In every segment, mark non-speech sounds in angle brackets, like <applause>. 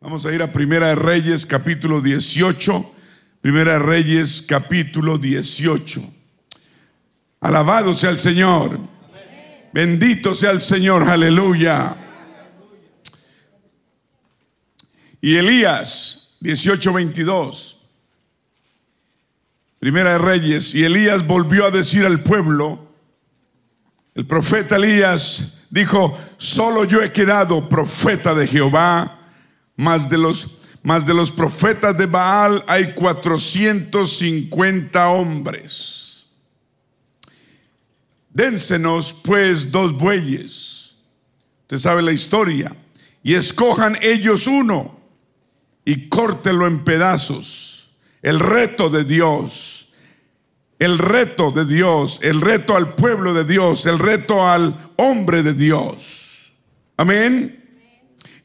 Vamos a ir a Primera de Reyes, capítulo 18. Primera de Reyes, capítulo 18. Alabado sea el Señor. Bendito sea el Señor, aleluya. Y Elías, 18:22. Primera de Reyes. Y Elías volvió a decir al pueblo, el profeta Elías dijo, solo yo he quedado profeta de Jehová, más de los, más de los profetas de Baal hay 450 hombres. Dénsenos pues dos bueyes. Usted sabe la historia. Y escojan ellos uno y córtelo en pedazos. El reto de Dios el reto de Dios, el reto al pueblo de Dios, el reto al hombre de Dios. Amén.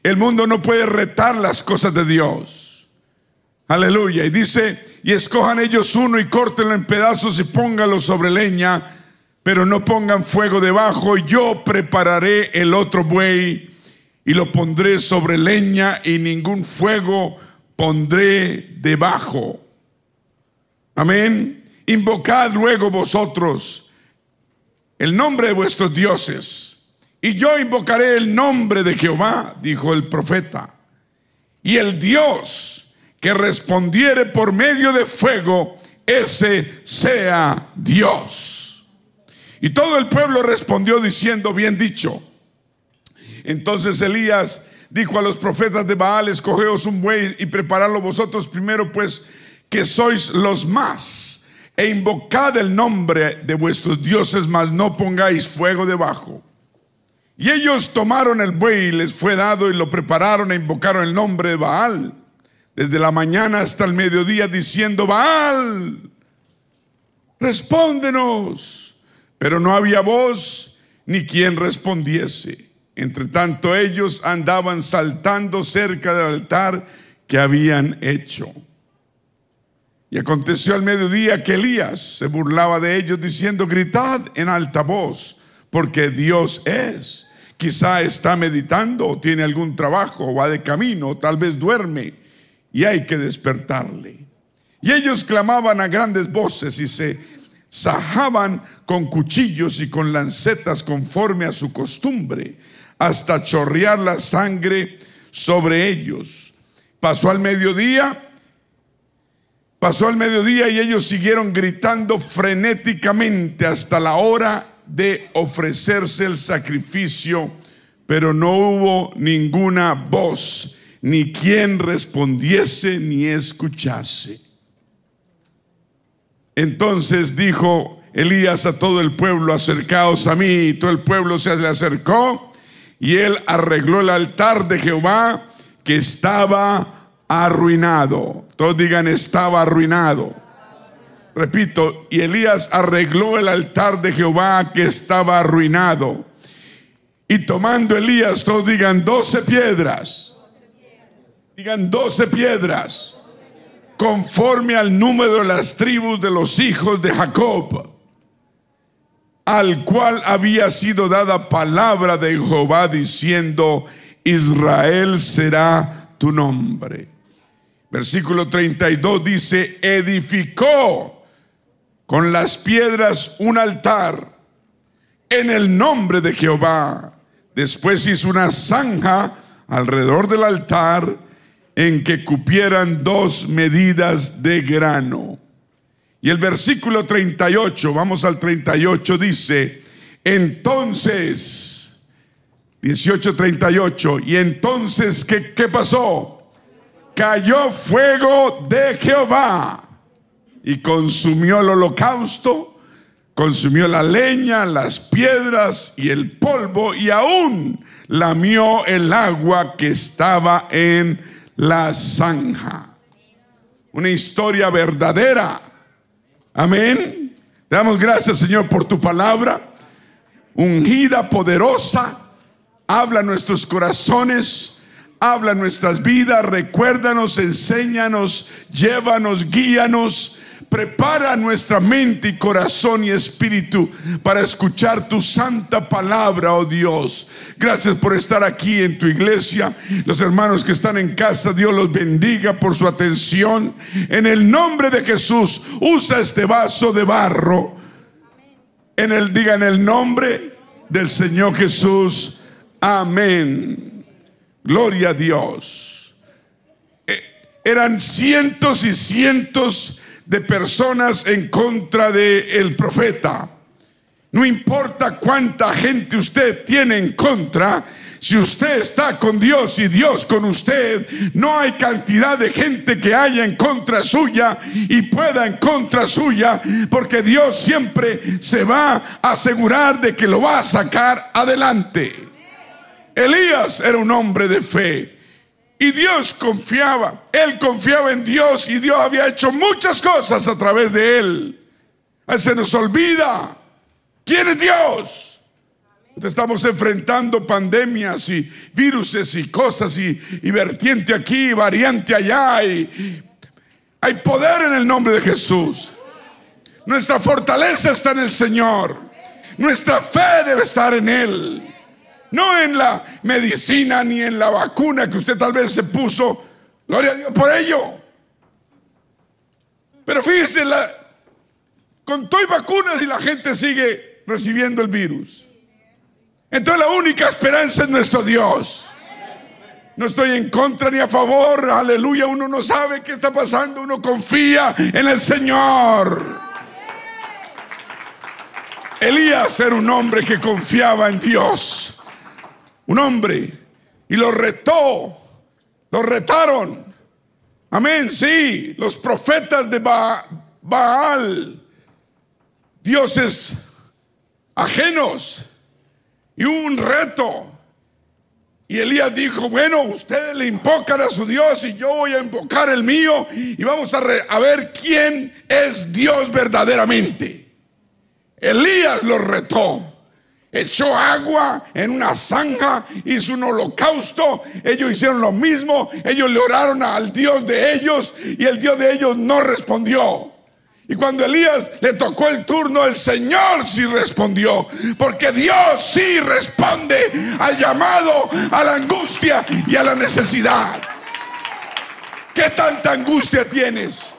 El mundo no puede retar las cosas de Dios. Aleluya. Y dice, y escojan ellos uno y córtenlo en pedazos y póngalo sobre leña, pero no pongan fuego debajo. Yo prepararé el otro buey y lo pondré sobre leña y ningún fuego pondré debajo. Amén. Invocad luego vosotros el nombre de vuestros dioses, y yo invocaré el nombre de Jehová, dijo el profeta. Y el Dios que respondiere por medio de fuego, ese sea Dios. Y todo el pueblo respondió diciendo, bien dicho. Entonces Elías dijo a los profetas de Baal, escogeos un buey y preparadlo vosotros primero, pues que sois los más e invocad el nombre de vuestros dioses, mas no pongáis fuego debajo. Y ellos tomaron el buey y les fue dado y lo prepararon e invocaron el nombre de Baal, desde la mañana hasta el mediodía, diciendo, Baal, respóndenos. Pero no había voz ni quien respondiese. Entre tanto ellos andaban saltando cerca del altar que habían hecho. Y aconteció al mediodía que Elías se burlaba de ellos diciendo, gritad en alta voz, porque Dios es. Quizá está meditando o tiene algún trabajo va de camino, tal vez duerme y hay que despertarle. Y ellos clamaban a grandes voces y se sajaban con cuchillos y con lancetas conforme a su costumbre, hasta chorrear la sangre sobre ellos. Pasó al mediodía Pasó al mediodía y ellos siguieron gritando frenéticamente hasta la hora de ofrecerse el sacrificio, pero no hubo ninguna voz, ni quien respondiese ni escuchase. Entonces dijo Elías a todo el pueblo, acercaos a mí, y todo el pueblo se le acercó, y él arregló el altar de Jehová que estaba arruinado. Todos digan, estaba arruinado. Repito, y Elías arregló el altar de Jehová que estaba arruinado. Y tomando Elías, todos digan, doce piedras. Digan, doce piedras. Conforme al número de las tribus de los hijos de Jacob. Al cual había sido dada palabra de Jehová diciendo, Israel será tu nombre. Versículo 32 dice, edificó con las piedras un altar en el nombre de Jehová. Después hizo una zanja alrededor del altar en que cupieran dos medidas de grano. Y el versículo 38, vamos al 38, dice, entonces, 18:38, y entonces, ¿qué, qué pasó? cayó fuego de Jehová y consumió el holocausto, consumió la leña, las piedras y el polvo y aún lamió el agua que estaba en la zanja. Una historia verdadera. Amén. damos gracias Señor por tu palabra, ungida, poderosa. Habla nuestros corazones habla nuestras vidas, recuérdanos, enséñanos, llévanos, guíanos, Prepara nuestra mente y corazón y espíritu para escuchar tu santa palabra, oh Dios. Gracias por estar aquí en tu iglesia. Los hermanos que están en casa, Dios los bendiga por su atención. En el nombre de Jesús, usa este vaso de barro. En el diga en el nombre del Señor Jesús. Amén. Gloria a Dios. Eh, eran cientos y cientos de personas en contra del el profeta. No importa cuánta gente usted tiene en contra, si usted está con Dios y Dios con usted, no hay cantidad de gente que haya en contra suya y pueda en contra suya, porque Dios siempre se va a asegurar de que lo va a sacar adelante. Elías era un hombre de fe. Y Dios confiaba, él confiaba en Dios y Dios había hecho muchas cosas a través de él. Se nos olvida quién es Dios. Estamos enfrentando pandemias y viruses y cosas y, y vertiente aquí, variante allá. Y, hay poder en el nombre de Jesús. Nuestra fortaleza está en el Señor. Nuestra fe debe estar en Él. No en la medicina ni en la vacuna que usted tal vez se puso. Gloria a Dios por ello. Pero fíjese, la, con todo vacunas y la gente sigue recibiendo el virus. Entonces la única esperanza es nuestro Dios. No estoy en contra ni a favor, aleluya, uno no sabe qué está pasando, uno confía en el Señor. Elías era un hombre que confiaba en Dios un hombre, y lo retó, lo retaron. Amén, sí, los profetas de Baal, dioses ajenos, y un reto. Y Elías dijo, bueno, ustedes le invocan a su Dios y yo voy a invocar el mío y vamos a, a ver quién es Dios verdaderamente. Elías lo retó echó agua en una zanja, hizo un holocausto. Ellos hicieron lo mismo. Ellos le oraron al Dios de ellos y el Dios de ellos no respondió. Y cuando Elías le tocó el turno, el Señor sí respondió. Porque Dios sí responde al llamado, a la angustia y a la necesidad. ¿Qué tanta angustia tienes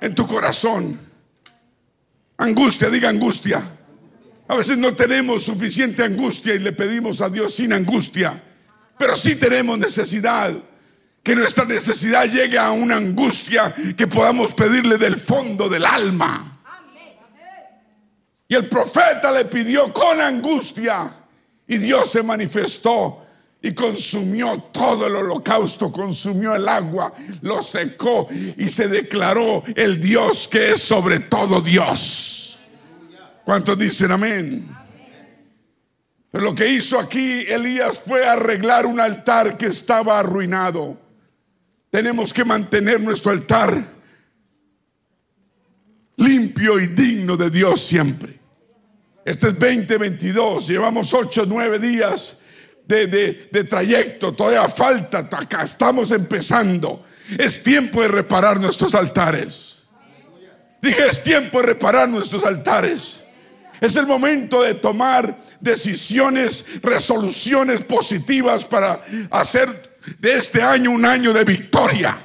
en tu corazón? Angustia, diga angustia. A veces no tenemos suficiente angustia y le pedimos a Dios sin angustia, pero sí tenemos necesidad. Que nuestra necesidad llegue a una angustia que podamos pedirle del fondo del alma. Y el profeta le pidió con angustia y Dios se manifestó y consumió todo el holocausto, consumió el agua, lo secó y se declaró el Dios que es sobre todo Dios. ¿Cuántos dicen amén? Pero lo que hizo aquí Elías fue arreglar un altar que estaba arruinado. Tenemos que mantener nuestro altar limpio y digno de Dios siempre. Este es 2022, llevamos 8, 9 días de, de trayecto, todavía falta, acá estamos empezando. Es tiempo de reparar nuestros altares. Dije, es tiempo de reparar nuestros altares. Es el momento de tomar decisiones, resoluciones positivas para hacer de este año un año de victoria.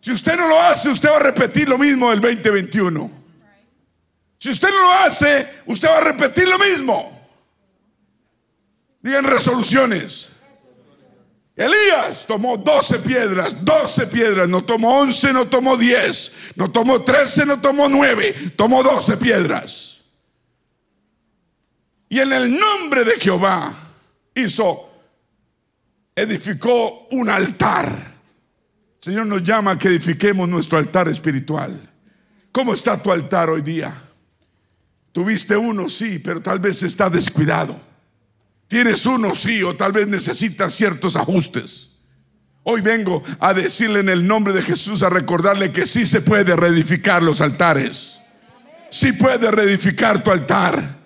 Si usted no lo hace, usted va a repetir lo mismo del 2021. Si usted no lo hace, usted va a repetir lo mismo. Digan resoluciones. Elías tomó 12 piedras, 12 piedras, no tomó 11, no tomó 10, no tomó 13, no tomó 9, tomó 12 piedras. Y en el nombre de Jehová hizo, edificó un altar. Señor nos llama a que edifiquemos nuestro altar espiritual. ¿Cómo está tu altar hoy día? Tuviste uno, sí, pero tal vez está descuidado. Tienes uno, sí, o tal vez necesitas ciertos ajustes. Hoy vengo a decirle en el nombre de Jesús, a recordarle que sí se puede reedificar los altares. Sí puede reedificar tu altar.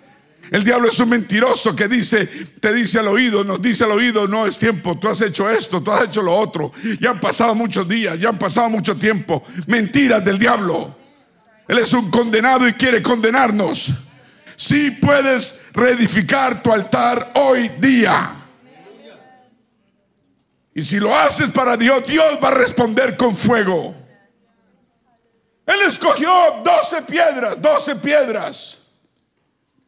El diablo es un mentiroso que dice, te dice al oído, nos dice al oído, no es tiempo, tú has hecho esto, tú has hecho lo otro. Ya han pasado muchos días, ya han pasado mucho tiempo. Mentiras del diablo. Él es un condenado y quiere condenarnos. Si puedes reedificar tu altar hoy día. Y si lo haces para Dios, Dios va a responder con fuego. Él escogió 12 piedras, 12 piedras.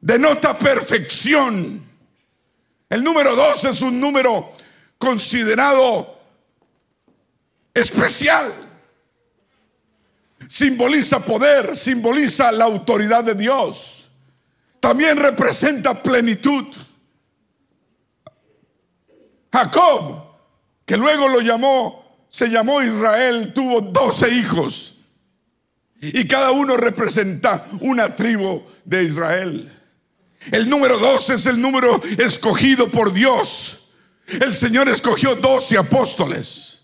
Denota perfección. El número 12 es un número considerado especial. Simboliza poder, simboliza la autoridad de Dios. También representa plenitud. Jacob, que luego lo llamó, se llamó Israel, tuvo doce hijos. Y cada uno representa una tribu de Israel. El número 12 es el número escogido por Dios. El Señor escogió doce apóstoles.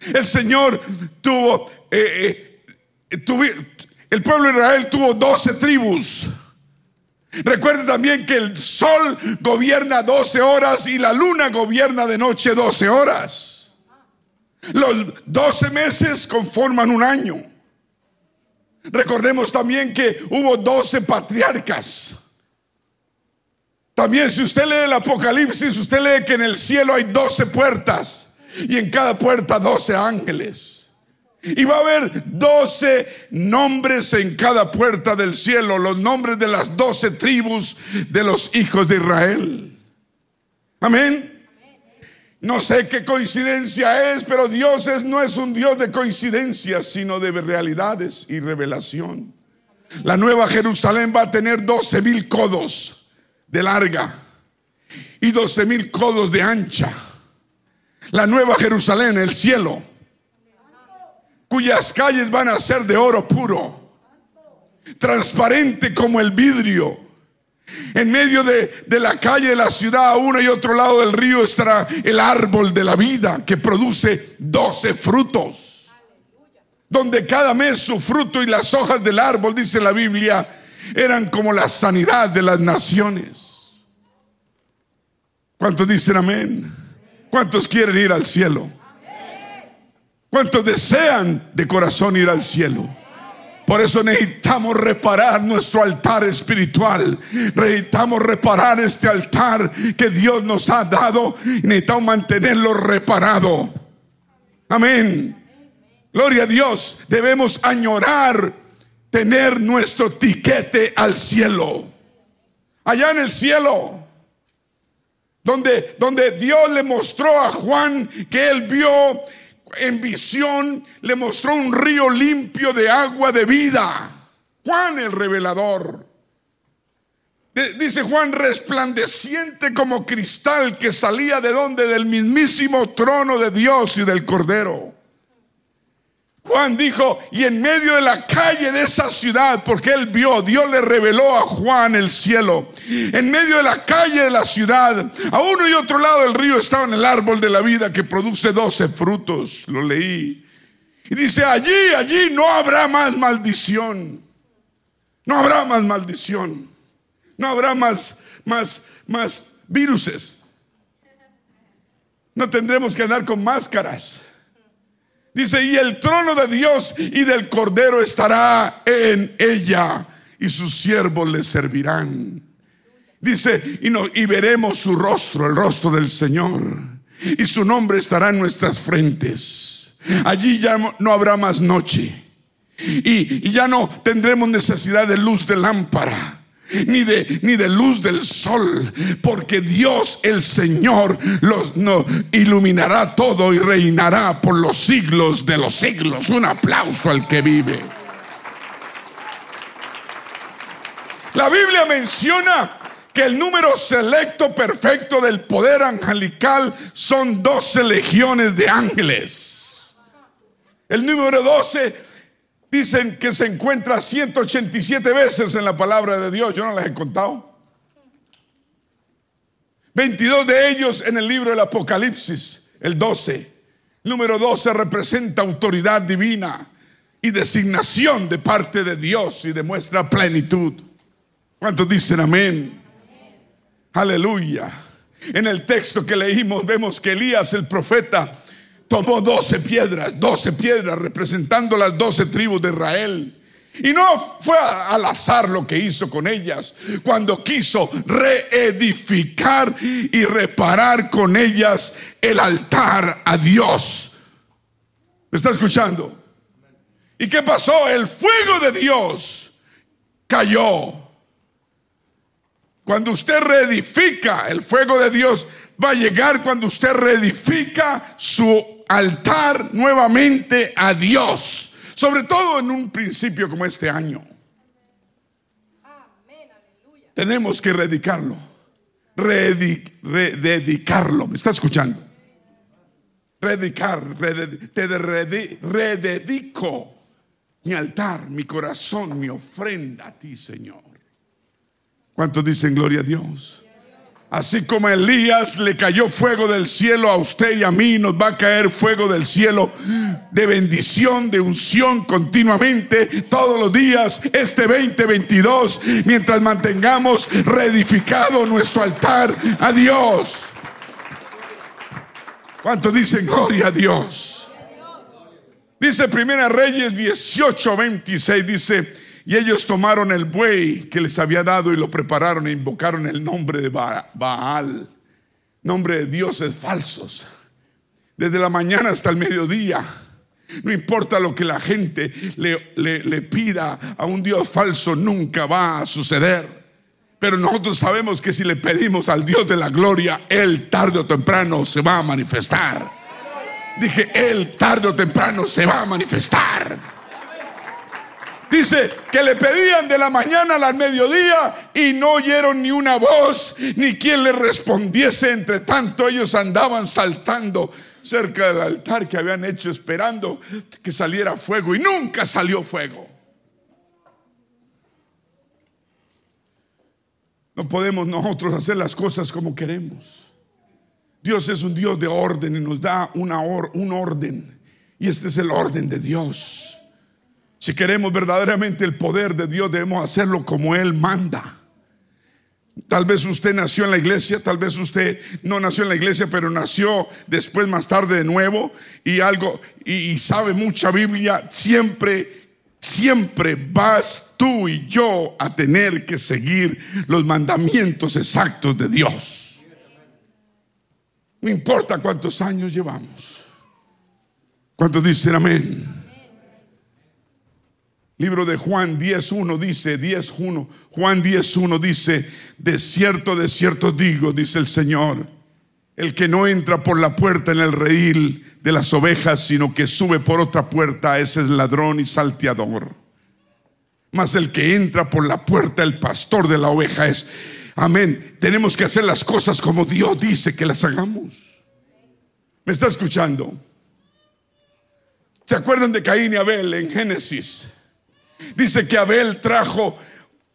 El Señor tuvo, eh, eh, el pueblo de Israel tuvo doce tribus. Recuerde también que el sol gobierna 12 horas y la luna gobierna de noche 12 horas. Los 12 meses conforman un año. Recordemos también que hubo 12 patriarcas. También si usted lee el Apocalipsis, usted lee que en el cielo hay 12 puertas y en cada puerta 12 ángeles. Y va a haber 12 nombres en cada puerta del cielo, los nombres de las 12 tribus de los hijos de Israel. Amén. No sé qué coincidencia es, pero Dios no es un Dios de coincidencias, sino de realidades y revelación. La nueva Jerusalén va a tener 12 mil codos de larga y 12 mil codos de ancha. La nueva Jerusalén, el cielo cuyas calles van a ser de oro puro, transparente como el vidrio. En medio de, la calle de la ciudad, a uno y otro lado del río, estará el árbol de la vida que produce doce frutos. Donde cada mes su fruto y las hojas del árbol, dice la Biblia, eran como la sanidad de las naciones. ¿Cuántos dicen amén? ¿Cuántos quieren ir al cielo? ¿Cuántos desean de corazón ir al cielo? Por eso necesitamos reparar nuestro altar espiritual. Necesitamos reparar este altar que Dios nos ha dado. necesitamos mantenerlo reparado. Amén. Gloria a Dios. Debemos añorar tener nuestro tiquete al cielo. Allá en el cielo. Donde, donde Dios le mostró a Juan que él vio en visión le mostró un río limpio de agua de vida. Juan el revelador. Dice Juan, resplandeciente como cristal que salía de donde? Del mismísimo trono de Dios y del Cordero. Juan dijo, y en medio de la calle de esa ciudad, porque él vio, Dios le reveló a Juan el cielo. En medio de la calle de la ciudad, a uno y otro lado del río estaba el árbol de la vida que produce doce frutos. Lo leí. Y dice, allí, allí no habrá más maldición. No habrá más maldición. No habrá más, más, más viruses. No tendremos que andar con máscaras. Dice, y el trono de Dios y del Cordero estará en ella y sus siervos le servirán. Dice, y, no, y veremos su rostro, el rostro del Señor, y su nombre estará en nuestras frentes. Allí ya no habrá más noche. Y, y ya no tendremos necesidad de luz de lámpara ni de, ni de luz del sol, porque Dios el Señor los no, iluminará todo y reinará por los siglos de los siglos. Un aplauso al que vive. La Biblia menciona que el número selecto perfecto del poder angelical son 12 legiones de ángeles. El número 12 Dicen que se encuentra 187 veces en la palabra de Dios. Yo no las he contado. 22 de ellos en el libro del Apocalipsis, el 12. Número 12 representa autoridad divina y designación de parte de Dios y demuestra plenitud. ¿Cuántos dicen amén? Aleluya. En el texto que leímos vemos que Elías el profeta tomó doce piedras, doce piedras representando las doce tribus de Israel. Y no fue al azar lo que hizo con ellas cuando quiso reedificar y reparar con ellas el altar a Dios. ¿Me está escuchando? ¿Y qué pasó? El fuego de Dios cayó. Cuando usted reedifica, el fuego de Dios va a llegar cuando usted reedifica su altar nuevamente a Dios. Sobre todo en un principio como este año. Tenemos que reedicarlo. rededicarlo. ¿Me está escuchando? Redicar, rededico mi altar, mi corazón, mi ofrenda a ti, Señor. ¿Cuántos dicen gloria a Dios? Así como a Elías le cayó fuego del cielo a usted y a mí, nos va a caer fuego del cielo de bendición, de unción continuamente, todos los días, este 2022, mientras mantengamos reedificado nuestro altar a Dios. ¿Cuántos dicen gloria a Dios? Dice Primera Reyes 18, 26, dice, y ellos tomaron el buey que les había dado y lo prepararon e invocaron el nombre de Baal, nombre de dioses falsos, desde la mañana hasta el mediodía. No importa lo que la gente le, pida a un Dios falso, nunca va a suceder. Pero nosotros sabemos que si le pedimos al Dios de la gloria, Él tarde o temprano se va a manifestar. Dije, Él tarde o temprano se va a manifestar. Dice que le pedían de la mañana al mediodía y no oyeron ni una voz, ni quien le respondiese. Entre tanto, ellos andaban saltando cerca del altar que habían hecho esperando que saliera fuego y nunca salió fuego. No podemos nosotros hacer las cosas como queremos. Dios es un Dios de orden y nos da un orden. Y este es el orden de Dios. Si queremos verdaderamente el poder de Dios, debemos hacerlo como Él manda. Tal vez usted nació en la iglesia, tal vez usted no nació en la iglesia, pero nació después más tarde de nuevo y algo y sabe mucha Biblia. Siempre siempre vas tú y yo a tener que seguir los mandamientos exactos de Dios. No importa cuántos años llevamos. ¿Cuántos dicen amén? Libro de Juan 10.1 dice, 10.1, Juan 10.1 dice, de cierto, de cierto digo, dice el Señor, el que no entra por la puerta en el redil de las ovejas, sino que sube por otra puerta, ese es ladrón y salteador. Mas el que entra por la puerta, el pastor de la oveja es. Amén. Tenemos que hacer las cosas como Dios dice que las hagamos. ¿Me está escuchando? ¿Se acuerdan de Caín y Abel en Génesis? Dice que Abel trajo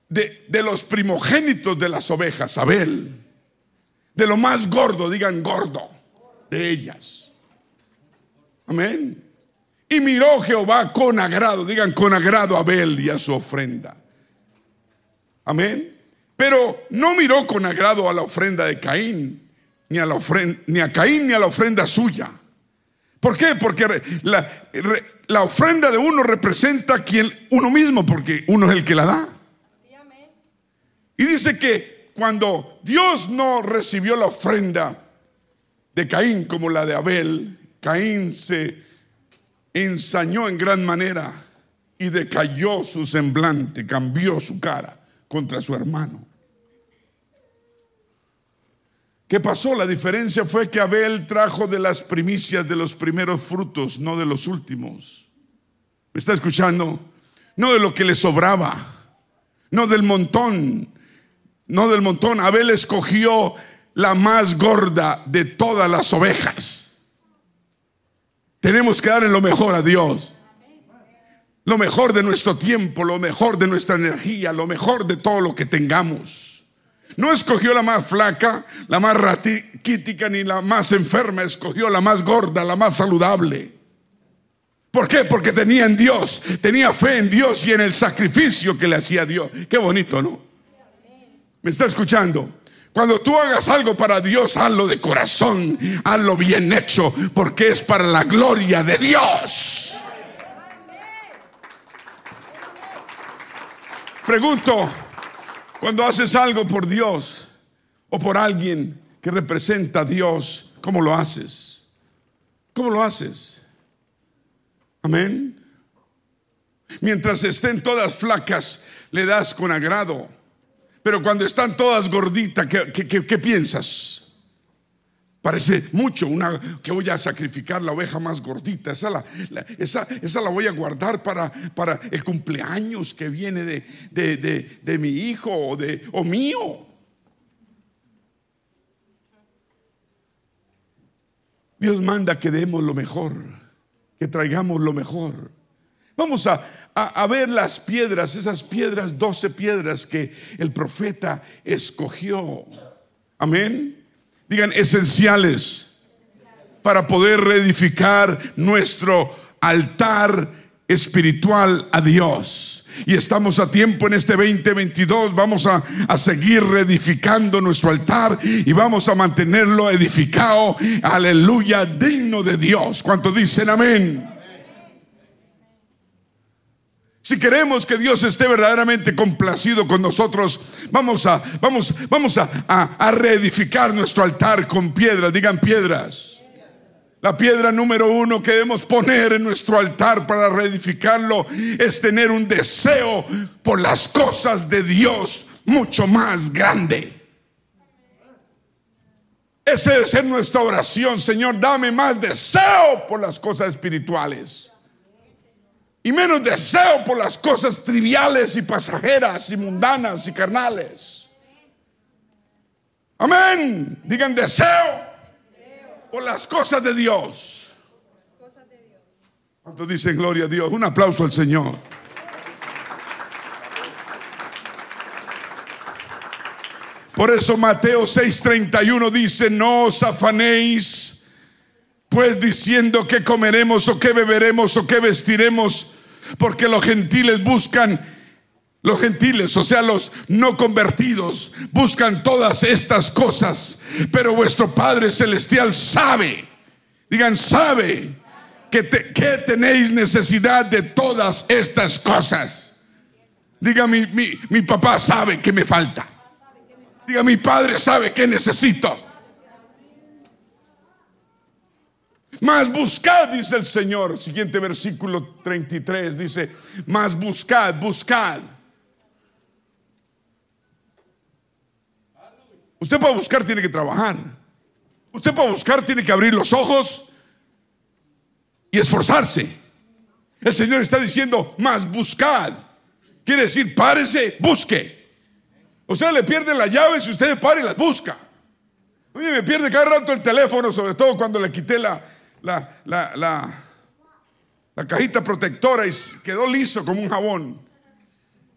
de, de los primogénitos de las ovejas, Abel de lo más gordo, digan gordo, de ellas. Amén. Y miró Jehová con agrado, digan con agrado a Abel y a su ofrenda. Amén. Pero no miró con agrado a la ofrenda de Caín, ni a, la ofrenda, ni a Caín ni a la ofrenda suya. ¿Por qué? Porque la, la ofrenda de uno representa a quien uno mismo, porque uno es el que la da. Y dice que cuando Dios no recibió la ofrenda de Caín como la de Abel, Caín se ensañó en gran manera y decayó su semblante, cambió su cara contra su hermano. ¿Qué pasó? La diferencia fue que Abel trajo de las primicias de los primeros frutos, no de los últimos. ¿Me está escuchando? No de lo que le sobraba, no del montón, no del montón. Abel escogió la más gorda de todas las ovejas. Tenemos que darle lo mejor a Dios. Lo mejor de nuestro tiempo, lo mejor de nuestra energía, lo mejor de todo lo que tengamos. No escogió la más flaca, la más raquítica ni la más enferma, escogió la más gorda, la más saludable. ¿Por qué? Porque tenía en Dios, tenía fe en Dios y en el sacrificio que le hacía Dios. Qué bonito, ¿no? ¿Me está escuchando? Cuando tú hagas algo para Dios, hazlo de corazón, hazlo bien hecho, porque es para la gloria de Dios. Pregunto, cuando haces algo por Dios o por alguien que representa a Dios, ¿cómo lo haces? ¿Cómo lo haces? Amén. Mientras estén todas flacas, le das con agrado. Pero cuando están todas gorditas, ¿qué, piensas? Parece mucho una que voy a sacrificar la oveja más gordita. Esa la, esa, esa la voy a guardar para, para, el cumpleaños que viene de, de, de, mi hijo o, de, o mío. Dios manda que demos lo mejor, que traigamos lo mejor. Vamos a, a, ver las piedras, esas piedras, doce piedras que el profeta escogió. Amén. Digan esenciales para poder reedificar nuestro altar espiritual a Dios. Y estamos a tiempo en este 2022. Vamos a, a, seguir reedificando nuestro altar y vamos a mantenerlo edificado. Aleluya, digno de Dios. ¿Cuántos dicen amén? Si queremos que Dios esté verdaderamente complacido con nosotros, vamos a, vamos, vamos a, a, reedificar nuestro altar con piedras. Digan piedras. La piedra número uno que debemos poner en nuestro altar para reedificarlo es tener un deseo por las cosas de Dios mucho más grande. Ese debe ser nuestra oración, Señor, dame más deseo por las cosas espirituales y menos deseo por las cosas triviales y pasajeras y mundanas y carnales. Amén. Digan deseo por las cosas de Dios. ¿Cuántos dicen gloria a Dios? Un aplauso al Señor. Por eso Mateo 6:31 dice, no os afanéis pues diciendo que comeremos o que beberemos o que vestiremos, porque los gentiles buscan, los gentiles, o sea, los no convertidos, buscan todas estas cosas, pero vuestro Padre Celestial sabe, digan, sabe que, que tenéis necesidad de todas estas cosas. Diga, mi, mi, mi papá sabe que me falta. Diga, mi padre sabe que necesito. Más buscad, dice el Señor. Siguiente versículo 33 dice, más buscad, buscad. Usted para buscar tiene que trabajar. Usted para buscar tiene que abrir los ojos y esforzarse. El Señor está diciendo, más buscad. Quiere decir, párese, busque. Usted le pierde la llave si usted para y las busca. Oye, me pierde cada rato el teléfono, sobre todo cuando le quité la, la, la, la cajita protectora y quedó liso como un jabón.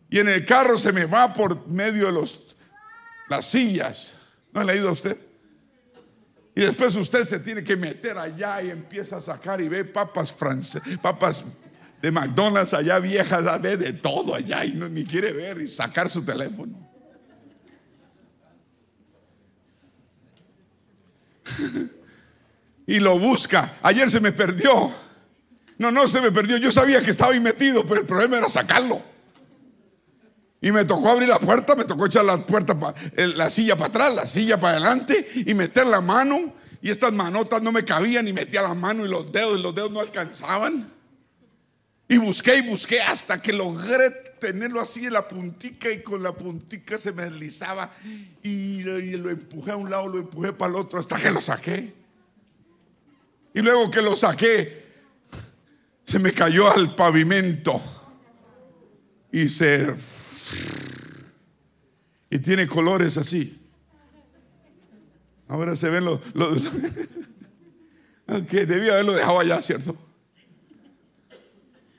Y en el carro se me va por medio de los, las sillas. ¿No ha leído a usted? Y después usted se tiene que meter allá y empieza a sacar y ve papas francesas, papas de McDonald's allá viejas, ve de todo allá y no ni quiere ver y sacar su teléfono. <laughs> y lo busca. Ayer se me perdió. No, no se me perdió. Yo sabía que estaba ahí metido, pero el problema era sacarlo. Y me tocó abrir la puerta, me tocó echar la puerta, la silla para atrás, la silla para adelante y meter la mano. Y estas manotas no me cabían y metía la mano y los dedos y los dedos no alcanzaban. Y busqué y busqué hasta que logré tenerlo así en la puntica y con la puntica se me deslizaba y lo empujé a un lado, lo empujé para el otro hasta que lo saqué. Y luego que lo saqué, se me cayó al pavimento. Y se... Y tiene colores así. Ahora se ven los... Aunque <laughs> debía haberlo dejado allá, ¿cierto?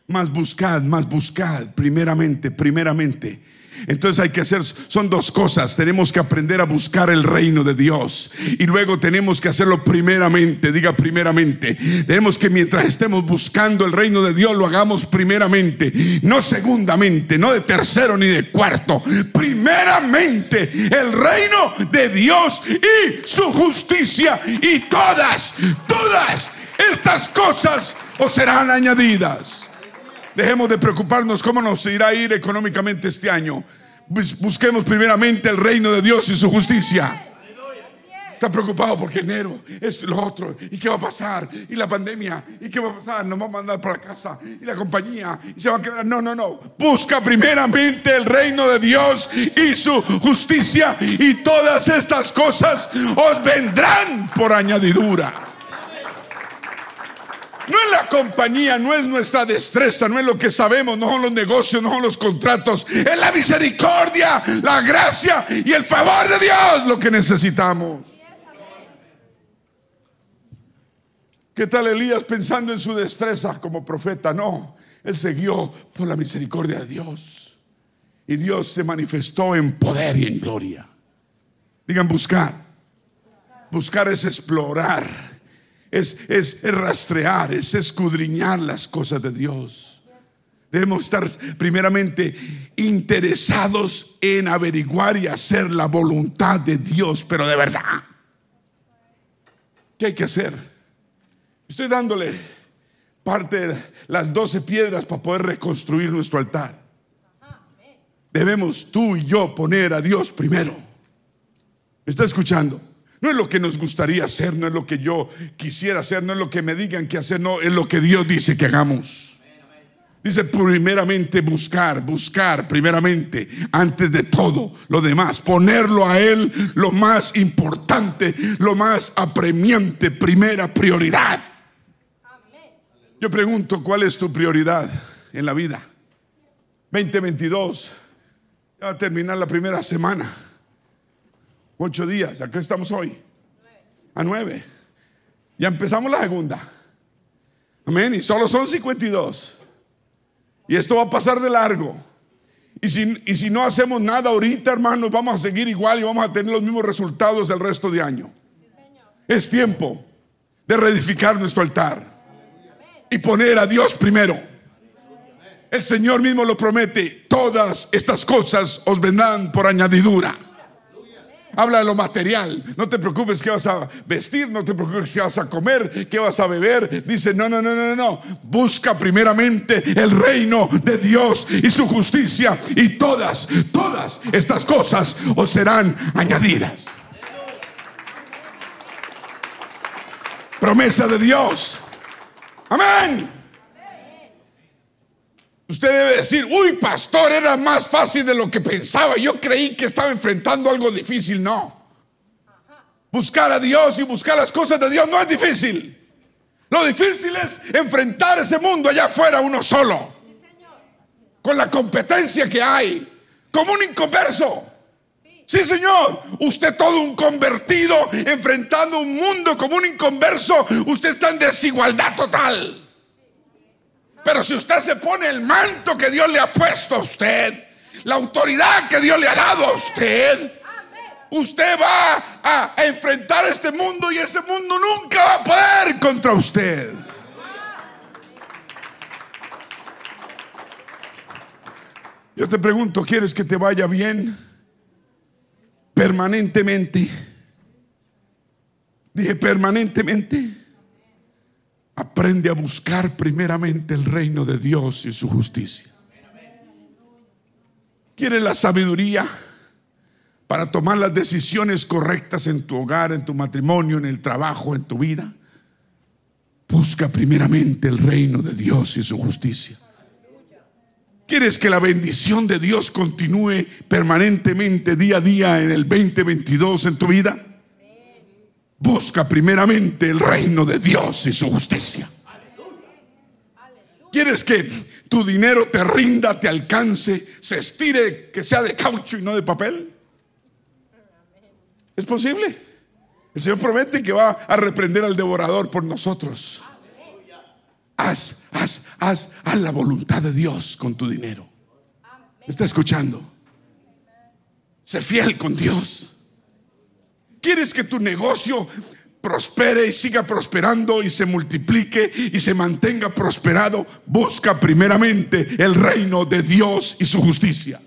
Más buscad, más buscad, primeramente, primeramente entonces hay que hacer, son dos cosas. Tenemos que aprender a buscar el reino de Dios. Y luego tenemos que hacerlo primeramente, diga primeramente. Tenemos que mientras estemos buscando el reino de Dios, lo hagamos primeramente. No segundamente, no de tercero ni de cuarto. Primeramente el reino de Dios y su justicia. Y todas, todas estas cosas os serán añadidas. Dejemos de preocuparnos cómo nos irá a ir económicamente este año. Busquemos primeramente el reino de Dios y su justicia. Está preocupado porque enero, esto y lo otro, y qué va a pasar, y la pandemia, y qué va a pasar, nos va a mandar para casa, y la compañía, y se va a quedar. No, no, no. Busca primeramente el reino de Dios y su justicia, y todas estas cosas os vendrán por añadidura. No es la compañía, no es nuestra destreza, no es lo que sabemos, no son los negocios, no son los contratos. Es la misericordia, la gracia y el favor de Dios lo que necesitamos. ¿Qué tal Elías pensando en su destreza como profeta? No, él siguió por la misericordia de Dios. Y Dios se manifestó en poder y en gloria. Digan buscar. Buscar es explorar es, rastrear, es escudriñar las cosas de Dios. Debemos estar primeramente interesados en averiguar y hacer la voluntad de Dios, pero de verdad. ¿Qué hay que hacer? Estoy dándole parte de las doce piedras para poder reconstruir nuestro altar. Debemos tú y yo poner a Dios primero. ¿Está escuchando? No es lo que nos gustaría hacer, no es lo que yo quisiera hacer, no es lo que me digan que hacer, no, es lo que Dios dice que hagamos. Dice primeramente buscar, buscar primeramente, antes de todo lo demás, ponerlo a Él lo más importante, lo más apremiante, primera prioridad. Yo pregunto, ¿cuál es tu prioridad en la vida? 2022, ya va a terminar la primera semana. Ocho días, acá estamos hoy. A nueve. Ya empezamos la segunda. Amén. Y solo son 52. Y esto va a pasar de largo. Y si, y si no hacemos nada ahorita, hermanos, vamos a seguir igual y vamos a tener los mismos resultados el resto de año. Es tiempo de reedificar nuestro altar y poner a Dios primero. El Señor mismo lo promete. Todas estas cosas os vendrán por añadidura habla de lo material. No te preocupes qué vas a vestir, no te preocupes qué vas a comer, qué vas a beber. Dice, no, no, no, no, no. Busca primeramente el reino de Dios y su justicia y todas, todas estas cosas os serán añadidas. Promesa de Dios. Amén. Usted debe decir, uy, pastor, era más fácil de lo que pensaba. Yo creí que estaba enfrentando algo difícil. No. Buscar a Dios y buscar las cosas de Dios no es difícil. Lo difícil es enfrentar ese mundo allá afuera uno solo. Con la competencia que hay. Como un inconverso. Sí, Señor. Usted todo un convertido enfrentando un mundo como un inconverso. Usted está en desigualdad total. Pero si usted se pone el manto que Dios le ha puesto a usted, la autoridad que Dios le ha dado a usted, usted va a enfrentar este mundo y ese mundo nunca va a poder contra usted. Yo te pregunto, ¿quieres que te vaya bien permanentemente? Dije permanentemente. Aprende a buscar primeramente el reino de Dios y su justicia. ¿Quieres la sabiduría para tomar las decisiones correctas en tu hogar, en tu matrimonio, en el trabajo, en tu vida? Busca primeramente el reino de Dios y su justicia. ¿Quieres que la bendición de Dios continúe permanentemente día a día en el 2022 en tu vida? Busca primeramente el reino de Dios y su justicia. ¿Quieres que tu dinero te rinda, te alcance, se estire, que sea de caucho y no de papel? ¿Es posible? El Señor promete que va a reprender al devorador por nosotros. Haz, haz, haz, haz la voluntad de Dios con tu dinero. ¿Está escuchando? Sé fiel con Dios. ¿Quieres que tu negocio prospere y siga prosperando y se multiplique y se mantenga prosperado? Busca primeramente el reino de Dios y su justicia.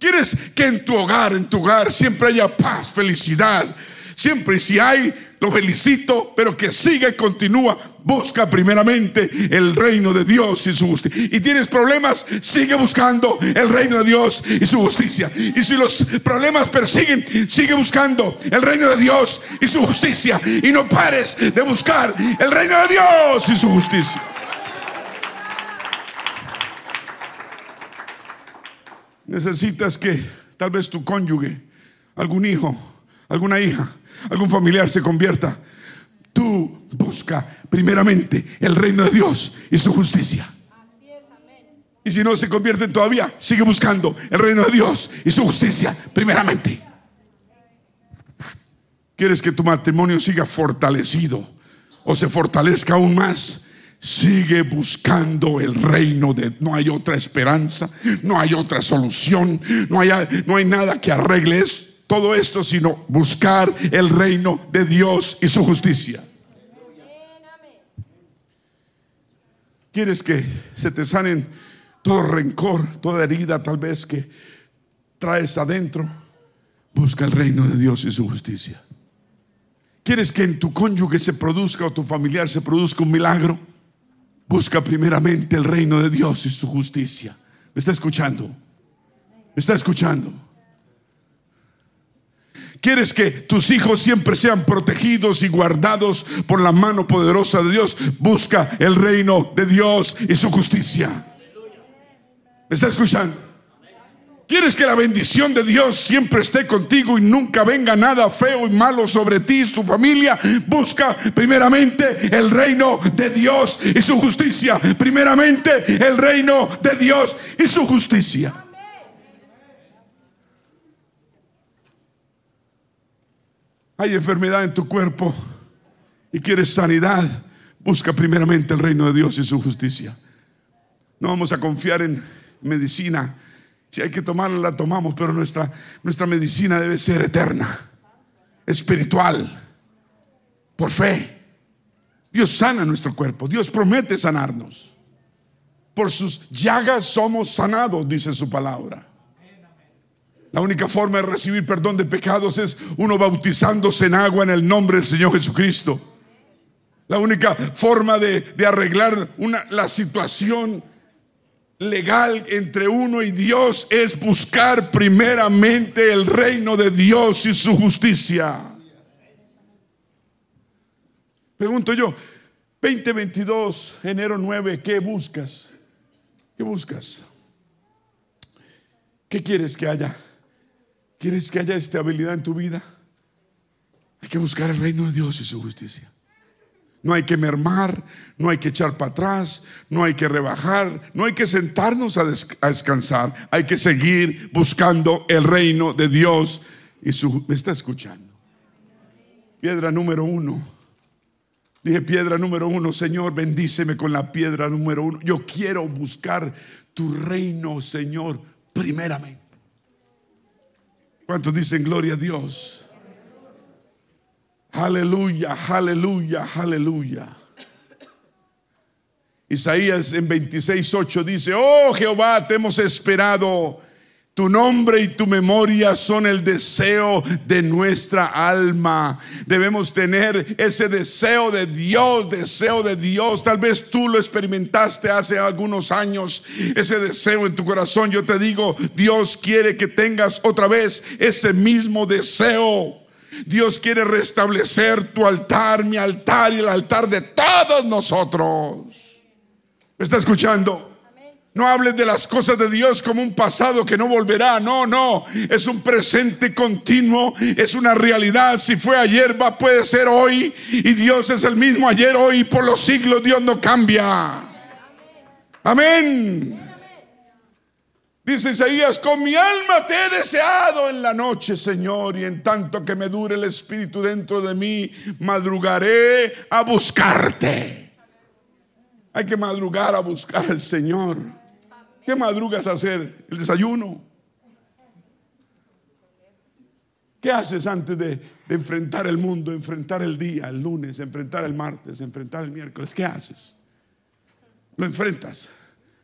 ¿Quieres que en tu hogar, en tu hogar siempre haya paz, felicidad? Siempre, si hay, lo felicito, pero que siga y continúa. busca primeramente el reino de Dios y su justicia. Y tienes problemas, sigue buscando el reino de Dios y su justicia. Y si los problemas persiguen, sigue buscando el reino de Dios y su justicia. Y no pares de buscar el reino de Dios y su justicia. Necesitas que tal vez tu cónyuge, algún hijo, alguna hija, algún familiar se convierta. Tú busca primeramente el reino de Dios y su justicia. Y si no se convierten todavía, sigue buscando el reino de Dios y su justicia primeramente. ¿Quieres que tu matrimonio siga fortalecido o se fortalezca aún más? Sigue buscando el reino de... No hay otra esperanza, no hay otra solución, no hay, no hay nada que arregle todo esto, sino buscar el reino de Dios y su justicia. ¿Quieres que se te sanen todo rencor, toda herida tal vez que traes adentro? Busca el reino de Dios y su justicia. ¿Quieres que en tu cónyuge se produzca o tu familiar se produzca un milagro? Busca primeramente el reino de Dios y su justicia. ¿Me está escuchando? ¿Me está escuchando? ¿Quieres que tus hijos siempre sean protegidos y guardados por la mano poderosa de Dios? Busca el reino de Dios y su justicia. ¿Me está escuchando? ¿Quieres que la bendición de Dios siempre esté contigo y nunca venga nada feo y malo sobre ti y tu familia? Busca primeramente el reino de Dios y su justicia. Primeramente el reino de Dios y su justicia. Hay enfermedad en tu cuerpo y quieres sanidad. Busca primeramente el reino de Dios y su justicia. No vamos a confiar en medicina si hay que tomarla, la tomamos, pero nuestra, nuestra medicina debe ser eterna, espiritual, por fe. Dios sana nuestro cuerpo, Dios promete sanarnos. Por sus llagas somos sanados, dice su palabra. La única forma de recibir perdón de pecados es uno bautizándose en agua en el nombre del Señor Jesucristo. La única forma de, arreglar una, la situación legal entre uno y Dios es buscar primeramente el reino de Dios y su justicia. Pregunto yo, 2022, enero 9, ¿qué buscas? ¿Qué buscas? ¿Qué quieres que haya? ¿Quieres que haya estabilidad en tu vida? Hay que buscar el reino de Dios y su justicia. No hay que mermar, no hay que echar para atrás, no hay que rebajar, no hay que sentarnos a, descansar, hay que seguir buscando el reino de Dios. Y su, me está escuchando. Piedra número uno. Dije piedra número uno, Señor, bendíceme con la piedra número uno. Yo quiero buscar tu reino, Señor, primeramente. ¿Cuántos dicen gloria a Dios? Aleluya, aleluya, aleluya. Isaías en 26.8 dice, oh Jehová, te hemos esperado. Tu nombre y tu memoria son el deseo de nuestra alma. Debemos tener ese deseo de Dios, deseo de Dios. Tal vez tú lo experimentaste hace algunos años, ese deseo en tu corazón. Yo te digo, Dios quiere que tengas otra vez ese mismo deseo. Dios quiere restablecer tu altar, mi altar y el altar de todos nosotros. ¿Me está escuchando? No hables de las cosas de Dios como un pasado que no volverá. No, no. Es un presente continuo. Es una realidad. Si fue ayer, va, puede ser hoy. Y Dios es el mismo ayer, hoy. Por los siglos Dios no cambia. Amén. Dice Isaías, con mi alma te he deseado en la noche, Señor, y en tanto que me dure el Espíritu dentro de mí, madrugaré a buscarte. Hay que madrugar a buscar al Señor. ¿Qué madrugas a hacer? El desayuno. ¿Qué haces antes de, enfrentar el mundo, enfrentar el día, el lunes, enfrentar el martes, enfrentar el miércoles? ¿Qué haces? Lo enfrentas,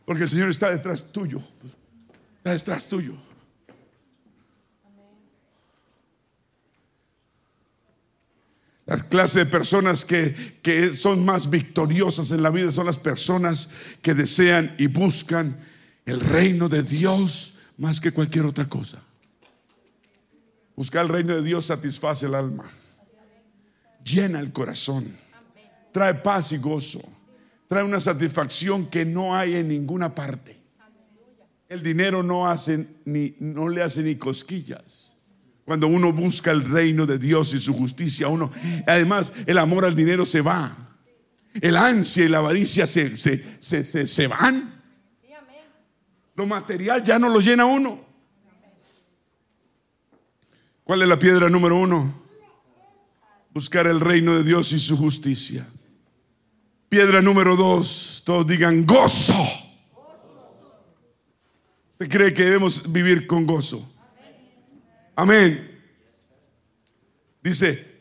porque el Señor está detrás tuyo está detrás tuyo. La clase de personas que, que son más victoriosas en la vida son las personas que desean y buscan el reino de Dios más que cualquier otra cosa. Buscar el reino de Dios satisface el alma, llena el corazón, trae paz y gozo, trae una satisfacción que no hay en ninguna parte. El dinero no, hace ni, no le hace ni cosquillas. Cuando uno busca el reino de Dios y su justicia, uno, además, el amor al dinero se va. El ansia y la avaricia se, se, se, se, se van. Lo material ya no lo llena uno. ¿Cuál es la piedra número uno? Buscar el reino de Dios y su justicia. Piedra número dos, todos digan gozo. ¿Usted cree que debemos vivir con gozo? Amén. Dice,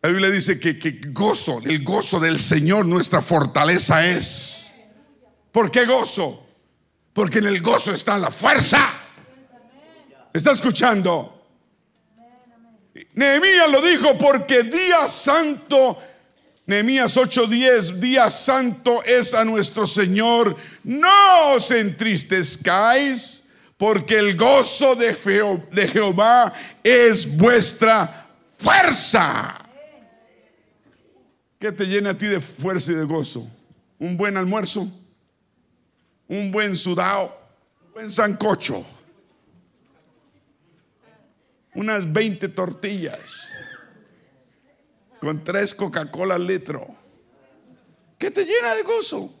la Biblia dice que, que gozo, el gozo del Señor nuestra fortaleza es. ¿Por qué gozo? Porque en el gozo está la fuerza. ¿Está escuchando? Nehemías lo dijo porque día santo, Nehemías 8:10, día santo es a nuestro Señor. No os entristezcáis, porque el gozo de, de Jehová es vuestra fuerza. ¿Qué te llena a ti de fuerza y de gozo? ¿Un buen almuerzo? ¿Un buen sudado? ¿Un buen sancocho? unas 20 tortillas con tres Coca-Cola al litro. ¿Qué te llena de gozo?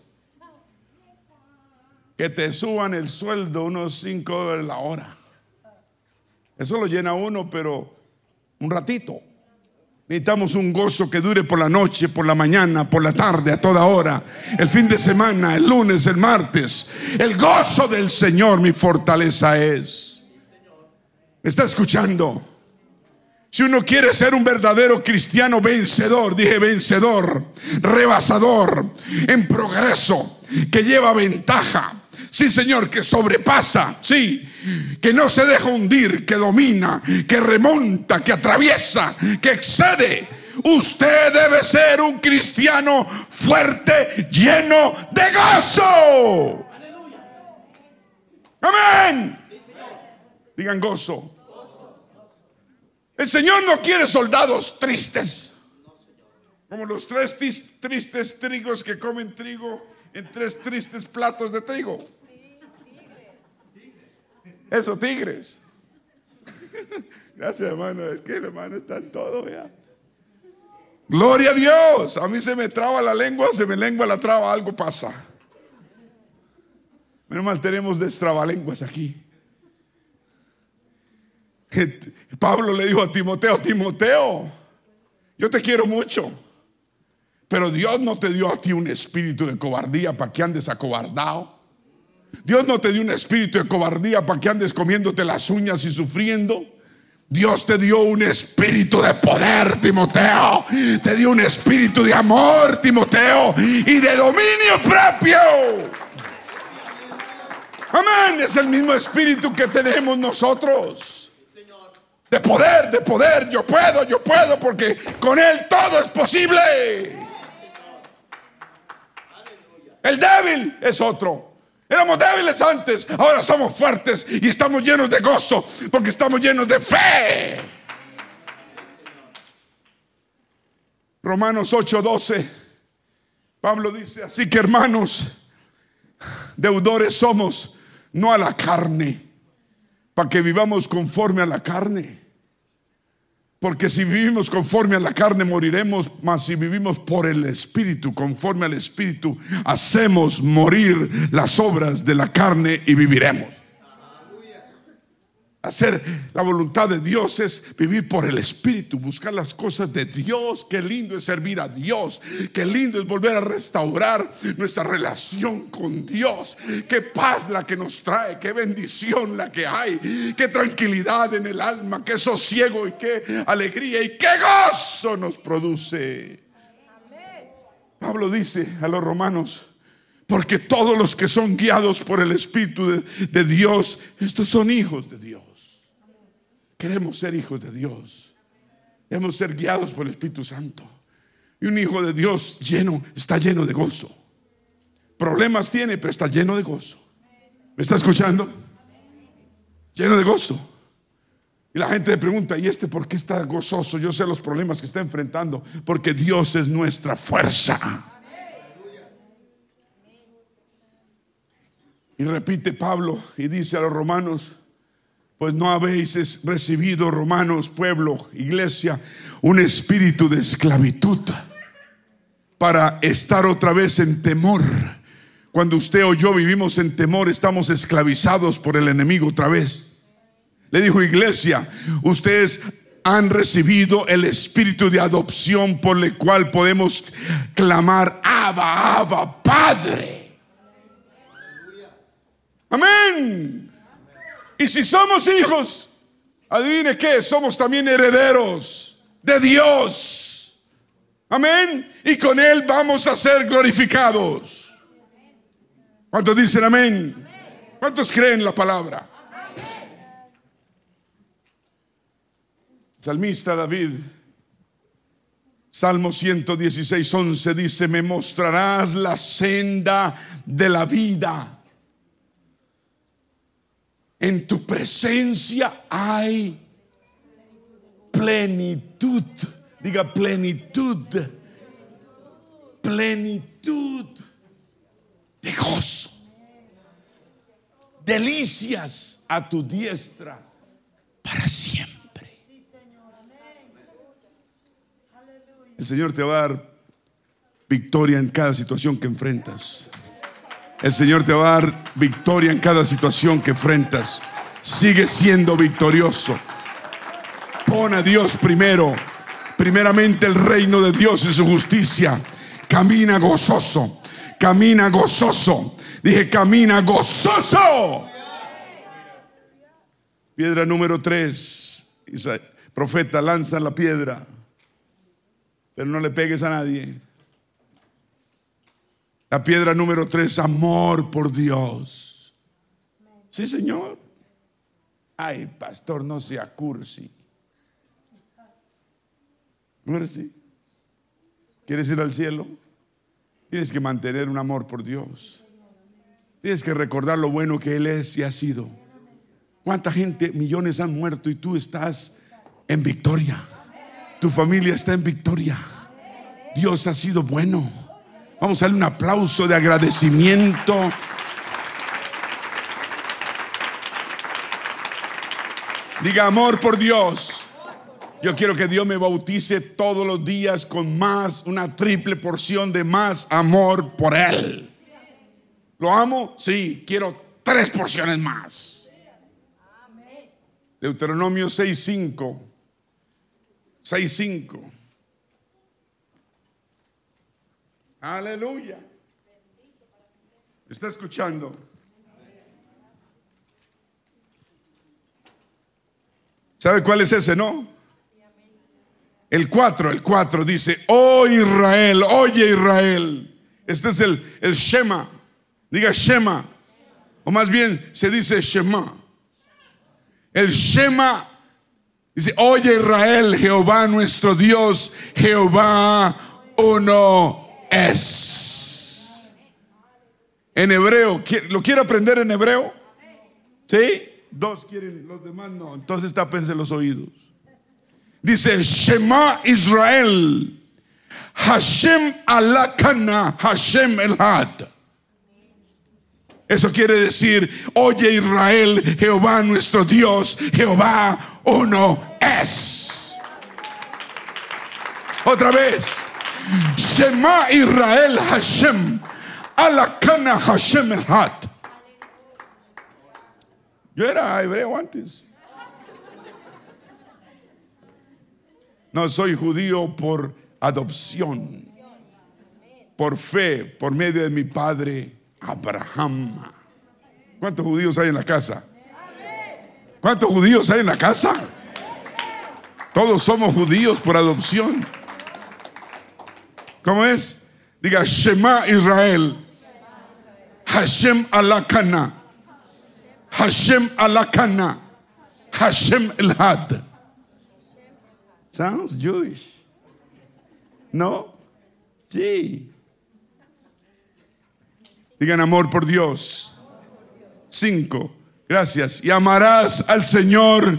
Que te suban el sueldo unos 5 dólares la hora. Eso lo llena uno, pero un ratito. Necesitamos un gozo que dure por la noche, por la mañana, por la tarde, a toda hora. El fin de semana, el lunes, el martes. El gozo del Señor mi fortaleza es está escuchando? Si uno quiere ser un verdadero cristiano vencedor, dije vencedor, rebasador, en progreso, que lleva ventaja. Sí, Señor, que sobrepasa, sí, que no se deja hundir, que domina, que remonta, que atraviesa, que excede. Usted debe ser un cristiano fuerte, lleno de gozo. Amén. Digan gozo. El Señor no quiere soldados tristes. Como los tres tristes trigos que comen trigo en tres tristes platos de trigo. Eso, tigres. <laughs> Gracias, hermano. Es que, hermano, están todo, ya. Gloria a Dios. A mí se me traba la lengua, se me lengua la traba, algo pasa. Menos mal tenemos destrabalenguas aquí. <laughs> Pablo le dijo a Timoteo, Timoteo, yo te quiero mucho, pero Dios no te dio a ti un espíritu de cobardía para que andes acobardado. Dios no te dio un espíritu de cobardía para que andes comiéndote las uñas y sufriendo. Dios te dio un espíritu de poder, Timoteo. Te dio un espíritu de amor, Timoteo, y de dominio propio. Amén. Es el mismo espíritu que tenemos nosotros de poder, de poder. Yo puedo, yo puedo, porque con Él todo es posible. El débil es otro. Éramos débiles antes, ahora somos fuertes y estamos llenos de gozo porque estamos llenos de fe. Romanos 8:12, Pablo dice, así que hermanos, deudores somos, no a la carne, para que vivamos conforme a la carne. Porque si vivimos conforme a la carne moriremos, mas si vivimos por el Espíritu, conforme al Espíritu, hacemos morir las obras de la carne y viviremos. Hacer la voluntad de Dios es vivir por el Espíritu, buscar las cosas de Dios. Qué lindo es servir a Dios. Qué lindo es volver a restaurar nuestra relación con Dios. Qué paz la que nos trae, qué bendición la que hay, qué tranquilidad en el alma, qué sosiego y qué alegría y qué gozo nos produce. Pablo dice a los romanos, porque todos los que son guiados por el Espíritu de, de Dios, estos son hijos de Dios. Queremos ser hijos de Dios. Debemos ser guiados por el Espíritu Santo. Y un hijo de Dios lleno, está lleno de gozo. Problemas tiene, pero está lleno de gozo. ¿Me está escuchando? Lleno de gozo. Y la gente le pregunta, ¿y este por qué está gozoso? Yo sé los problemas que está enfrentando, porque Dios es nuestra fuerza. Y repite Pablo y dice a los romanos, pues no habéis recibido, romanos, pueblo, iglesia, un espíritu de esclavitud para estar otra vez en temor. Cuando usted o yo vivimos en temor, estamos esclavizados por el enemigo otra vez. Le dijo iglesia, ustedes han recibido el espíritu de adopción por el cual podemos clamar, Abba, Abba, Padre. Amén. Y si somos hijos, adivine qué, somos también herederos de Dios. Amén. Y con Él vamos a ser glorificados. ¿Cuántos dicen amén? ¿Cuántos creen la palabra? Salmista David, Salmo 116, 11 dice, me mostrarás la senda de la vida en tu presencia hay plenitud. Diga plenitud. Plenitud de gozo. Delicias a tu diestra para siempre. El Señor te va a dar victoria en cada situación que enfrentas. El Señor te va a dar victoria en cada situación que enfrentas. Sigue siendo victorioso. Pon a Dios primero. Primeramente el reino de Dios y su justicia. Camina gozoso. Camina gozoso. Dije, camina gozoso. Piedra número tres. Profeta, lanza la piedra. Pero no le pegues a nadie. La piedra número tres, amor por Dios. Sí, Señor. Ay, pastor, no sea cursi. Cursi. ¿Quieres ir al cielo? Tienes que mantener un amor por Dios. Tienes que recordar lo bueno que Él es y ha sido. ¿Cuánta gente, millones han muerto y tú estás en victoria? Tu familia está en victoria. Dios ha sido bueno. Vamos a darle un aplauso de agradecimiento. Diga amor por Dios. Yo quiero que Dios me bautice todos los días con más, una triple porción de más amor por Él. ¿Lo amo? Sí, quiero tres porciones más. Deuteronomio 6.5. 6.5. Aleluya. ¿Está escuchando? ¿Sabe cuál es ese, no? El 4, el 4 dice, oh Israel, oye Israel. Este es el, el Shema. Diga Shema. O más bien se dice Shema. El Shema dice, oye Israel, Jehová nuestro Dios, Jehová uno es. En hebreo, ¿lo quiere aprender en hebreo? ¿Sí? Dos quieren, los demás no. Entonces tápense los oídos. Dice Shema Israel. Hashem alakana, Hashem elhad. Eso quiere decir, oye Israel, Jehová nuestro Dios, Jehová uno es. Otra vez. Shema Israel Hashem. Alakana Hashem el Hat. Yo era hebreo antes. No, soy judío por adopción, por fe, por medio de mi padre Abraham. ¿Cuántos judíos hay en la casa? ¿Cuántos judíos hay en la casa? Todos somos judíos por adopción. ¿Cómo es? Diga Shema Israel. Hashem alakana. Hashem alakana. Hashem elhad. Sounds Jewish. ¿No? Sí. Digan amor por Dios. Cinco. Gracias. Y amarás al Señor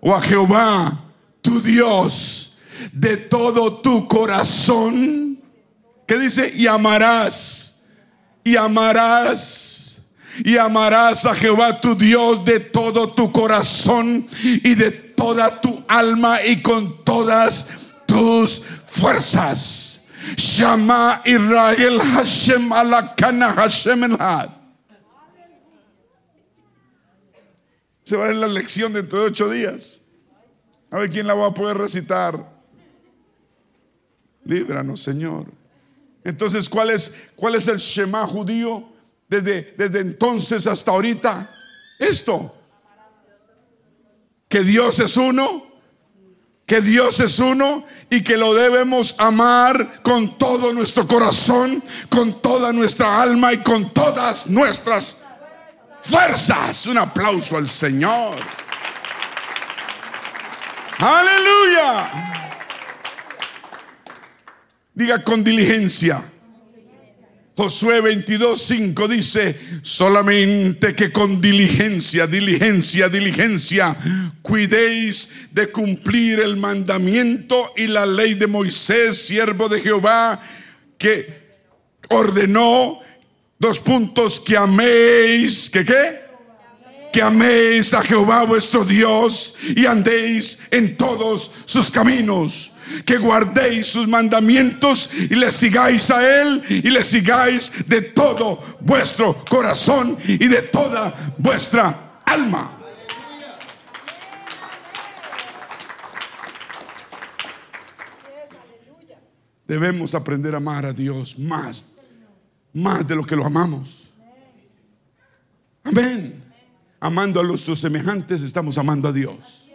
o a Jehová, tu Dios, de todo tu corazón. ¿Qué dice? Y amarás. Y amarás. Y amarás a Jehová tu Dios de todo tu corazón y de toda tu alma y con todas tus fuerzas. Shama Israel Hashem alakana Hashem elad. Se va a ver la lección dentro de ocho días. A ver quién la va a poder recitar. Líbranos, Señor. Entonces, ¿cuál es, cuál es el Shema judío desde, desde entonces hasta ahorita? Esto. Que Dios es uno, que Dios es uno y que lo debemos amar con todo nuestro corazón, con toda nuestra alma y con todas nuestras fuerzas. Un aplauso al Señor. Aleluya. Diga con diligencia. Josué 22, 5 dice, solamente que con diligencia, diligencia, diligencia, cuidéis de cumplir el mandamiento y la ley de Moisés, siervo de Jehová, que ordenó dos puntos, que améis, que qué? Que améis a Jehová vuestro Dios y andéis en todos sus caminos que guardéis sus mandamientos y le sigáis a Él y le sigáis de todo vuestro corazón y de toda vuestra alma. Debemos aprender a amar a Dios más, más de lo que lo amamos. Amén. Amando a nuestros semejantes, estamos amando a Dios.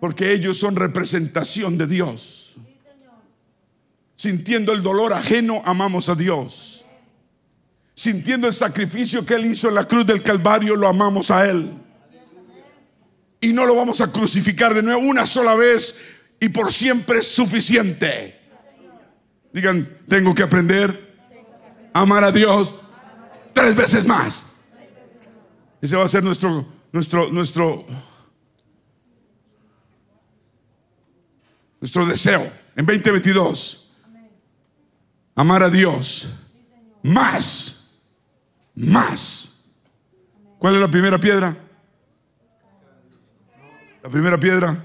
Porque ellos son representación de Dios. Sintiendo el dolor ajeno, amamos a Dios. Sintiendo el sacrificio que Él hizo en la cruz del Calvario, lo amamos a Él. Y no lo vamos a crucificar de nuevo una sola vez y por siempre es suficiente. Digan, tengo que aprender a amar a Dios tres veces más. Ese va a ser nuestro, nuestro, nuestro nuestro deseo en 2022. Amar a Dios más, más. ¿Cuál es la primera piedra? La primera piedra.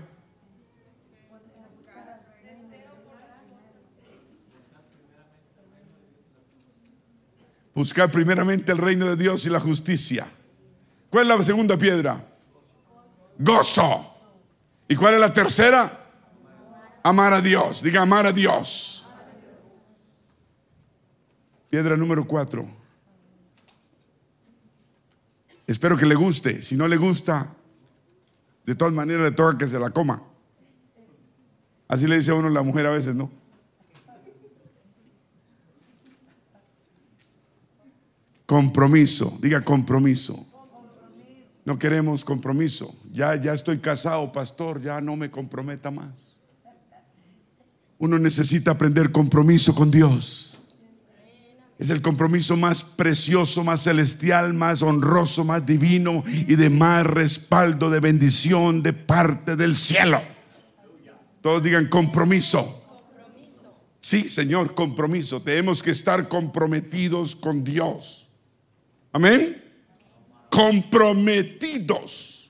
Buscar primeramente el reino de Dios y la justicia. ¿Cuál es la segunda piedra? Gozo. ¿Y cuál es la tercera? Amar a Dios. Diga amar a Dios. Piedra número cuatro. Espero que le guste. Si no le gusta, de todas maneras le toca que se la coma. Así le dice a uno la mujer a veces, ¿no? Compromiso, diga compromiso. No queremos compromiso. Ya, ya estoy casado, pastor, ya no me comprometa más. Uno necesita aprender compromiso con Dios. Es el compromiso más precioso, más celestial, más honroso, más divino y de más respaldo de bendición de parte del cielo. Todos digan compromiso. Sí, Señor, compromiso. Tenemos que estar comprometidos con Dios. Amén. Comprometidos.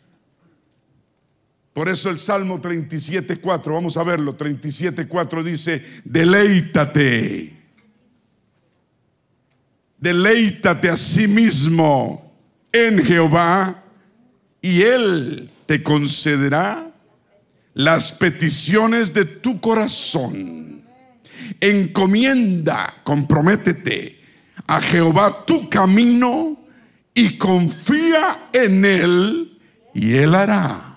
Por eso el Salmo 37.4, vamos a verlo, 37.4 dice, deleítate, deleítate a sí mismo en Jehová y Él te concederá las peticiones de tu corazón. Encomienda, comprométete a Jehová tu camino y confía en Él y Él hará.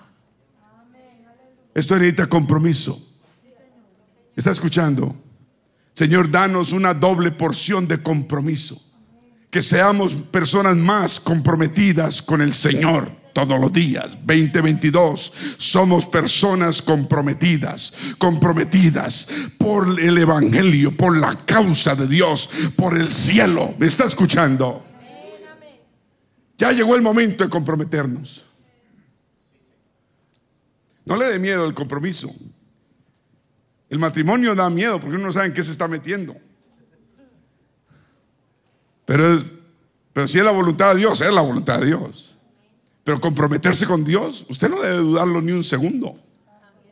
Esto necesita compromiso. ¿Está escuchando? Señor, danos una doble porción de compromiso. Que seamos personas más comprometidas con el Señor todos los días. 2022, somos personas comprometidas, comprometidas por el Evangelio, por la causa de Dios, por el cielo. ¿Me está escuchando? Ya llegó el momento de comprometernos. No le dé miedo el compromiso. El matrimonio da miedo porque uno no sabe en qué se está metiendo. Pero, pero si es la voluntad de Dios, es la voluntad de Dios. Pero comprometerse con Dios, usted no debe dudarlo ni un segundo.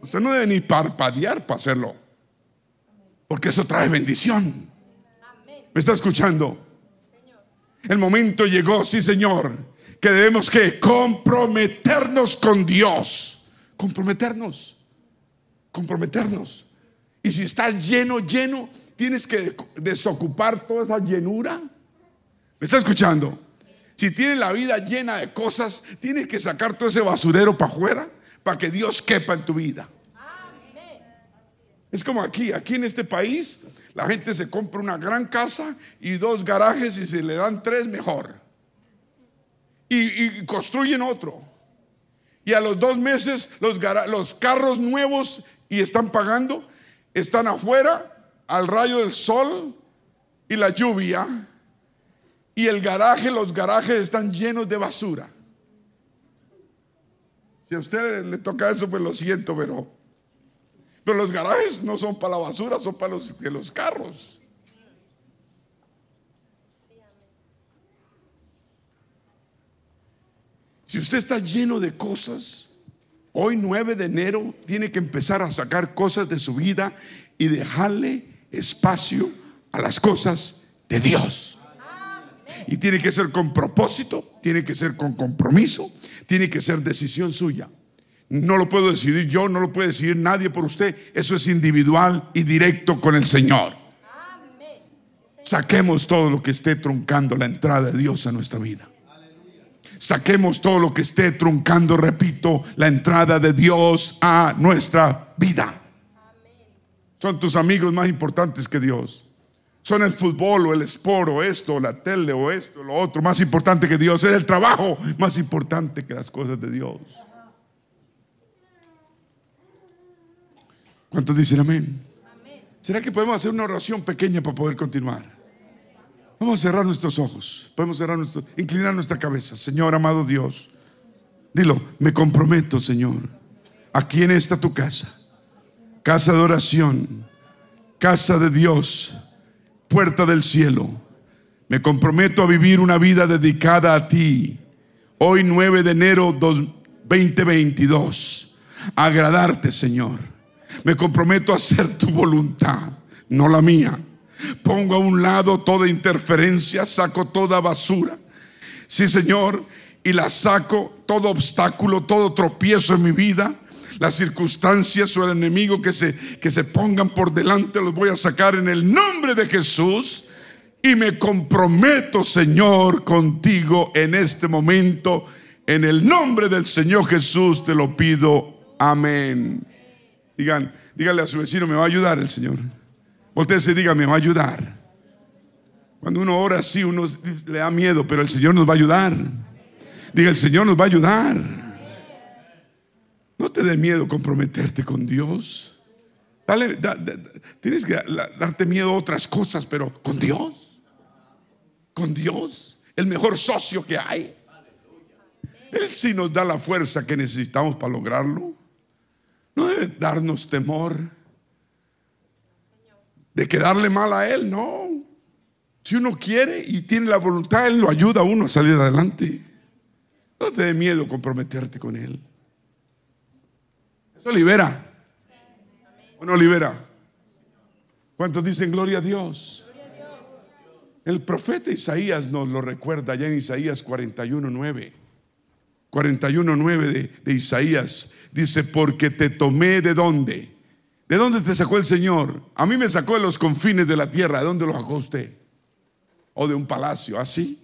Usted no debe ni parpadear para hacerlo. Porque eso trae bendición. ¿Me está escuchando? El momento llegó, sí Señor, que debemos que comprometernos con Dios. Comprometernos. Comprometernos. Y si estás lleno, lleno, tienes que desocupar toda esa llenura. ¿Me está escuchando? Si tienes la vida llena de cosas, tienes que sacar todo ese basurero para afuera para que Dios quepa en tu vida. Es como aquí, aquí en este país, la gente se compra una gran casa y dos garajes y se le dan tres mejor. Y, construyen otro. Y a los dos meses los, carros nuevos y están pagando están afuera al rayo del sol y la lluvia y el garaje, los garajes están llenos de basura. Si a usted le toca eso, pues lo siento, pero, pero los garajes no son para la basura, son para los, de los carros. Si usted está lleno de cosas, Hoy 9 de enero tiene que empezar a sacar cosas de su vida y dejarle espacio a las cosas de Dios. Y tiene que ser con propósito, tiene que ser con compromiso, tiene que ser decisión suya. No lo puedo decidir yo, no lo puede decidir nadie por usted. Eso es individual y directo con el Señor. Saquemos todo lo que esté truncando la entrada de Dios a nuestra vida. Saquemos todo lo que esté truncando, repito, la entrada de Dios a nuestra vida. Son tus amigos más importantes que Dios. Son el fútbol o el esporo, esto, o la tele o esto, lo otro, más importante que Dios. Es el trabajo más importante que las cosas de Dios. ¿Cuántos dicen amén? ¿Será que podemos hacer una oración pequeña para poder continuar? Vamos a cerrar nuestros ojos. Podemos cerrar nuestro, inclinar nuestra cabeza. Señor, amado Dios. Dilo, me comprometo, Señor. Aquí en esta tu casa. Casa de oración. Casa de Dios. Puerta del cielo. Me comprometo a vivir una vida dedicada a ti. Hoy 9 de enero 2022. agradarte, Señor. Me comprometo a hacer tu voluntad, no la mía. Pongo a un lado toda interferencia, saco toda basura. Sí, Señor, y la saco todo obstáculo, todo tropiezo en mi vida. Las circunstancias o el enemigo que se, que se pongan por delante los voy a sacar en el nombre de Jesús. Y me comprometo, Señor, contigo en este momento. En el nombre del Señor Jesús te lo pido. Amén. Digan, díganle a su vecino, me va a ayudar el Señor. Usted se diga, me va a ayudar. Cuando uno ora así, uno le da miedo, pero el Señor nos va a ayudar. Diga, el Señor nos va a ayudar. No te dé miedo comprometerte con Dios. Tienes que darte miedo a otras cosas, pero con Dios. Con Dios, el mejor socio que hay. Él sí nos da la fuerza que necesitamos para lograrlo. No debe darnos temor de quedarle mal a Él, no. Si uno quiere y tiene la voluntad, Él lo ayuda a uno a salir adelante. No te dé miedo comprometerte con Él. Eso libera. ¿O no libera? ¿Cuántos dicen gloria a Dios? El profeta Isaías nos lo recuerda ya en Isaías 41.9. 41.9 de, de Isaías dice, porque te tomé de dónde? ¿De dónde te sacó el Señor? A mí me sacó de los confines de la tierra. ¿De dónde lo sacó usted? ¿O de un palacio? ¿Así?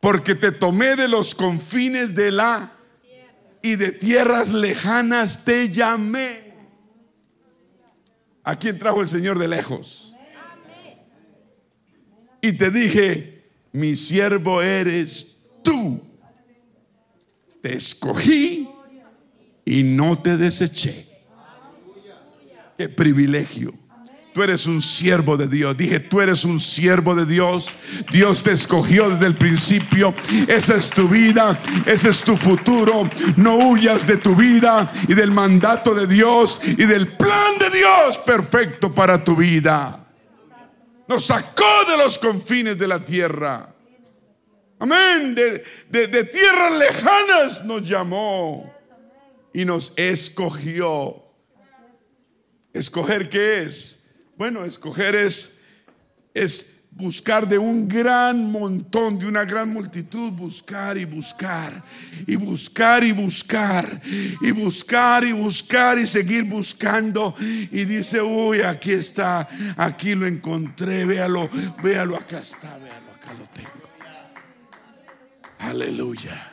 Porque te tomé de los confines de la y de tierras lejanas te llamé. ¿A quién trajo el Señor de lejos? Y te dije, mi siervo eres tú. te escogí y no te deseché. Qué privilegio. Tú eres un siervo de Dios. Dije, tú eres un siervo de Dios. Dios te escogió desde el principio. Esa es tu vida. Ese es tu futuro. No huyas de tu vida y del mandato de Dios y del plan de Dios perfecto para tu vida. Nos sacó de los confines de la tierra. Amén. De, de tierras lejanas nos llamó y nos escogió. ¿Escoger qué es? Bueno, escoger es, es buscar de un gran montón, de una gran multitud, buscar y buscar, y buscar y buscar, y buscar y buscar y seguir buscando. Y dice, uy, aquí está, aquí lo encontré, véalo, véalo, acá está, véalo, acá lo tengo. Aleluya.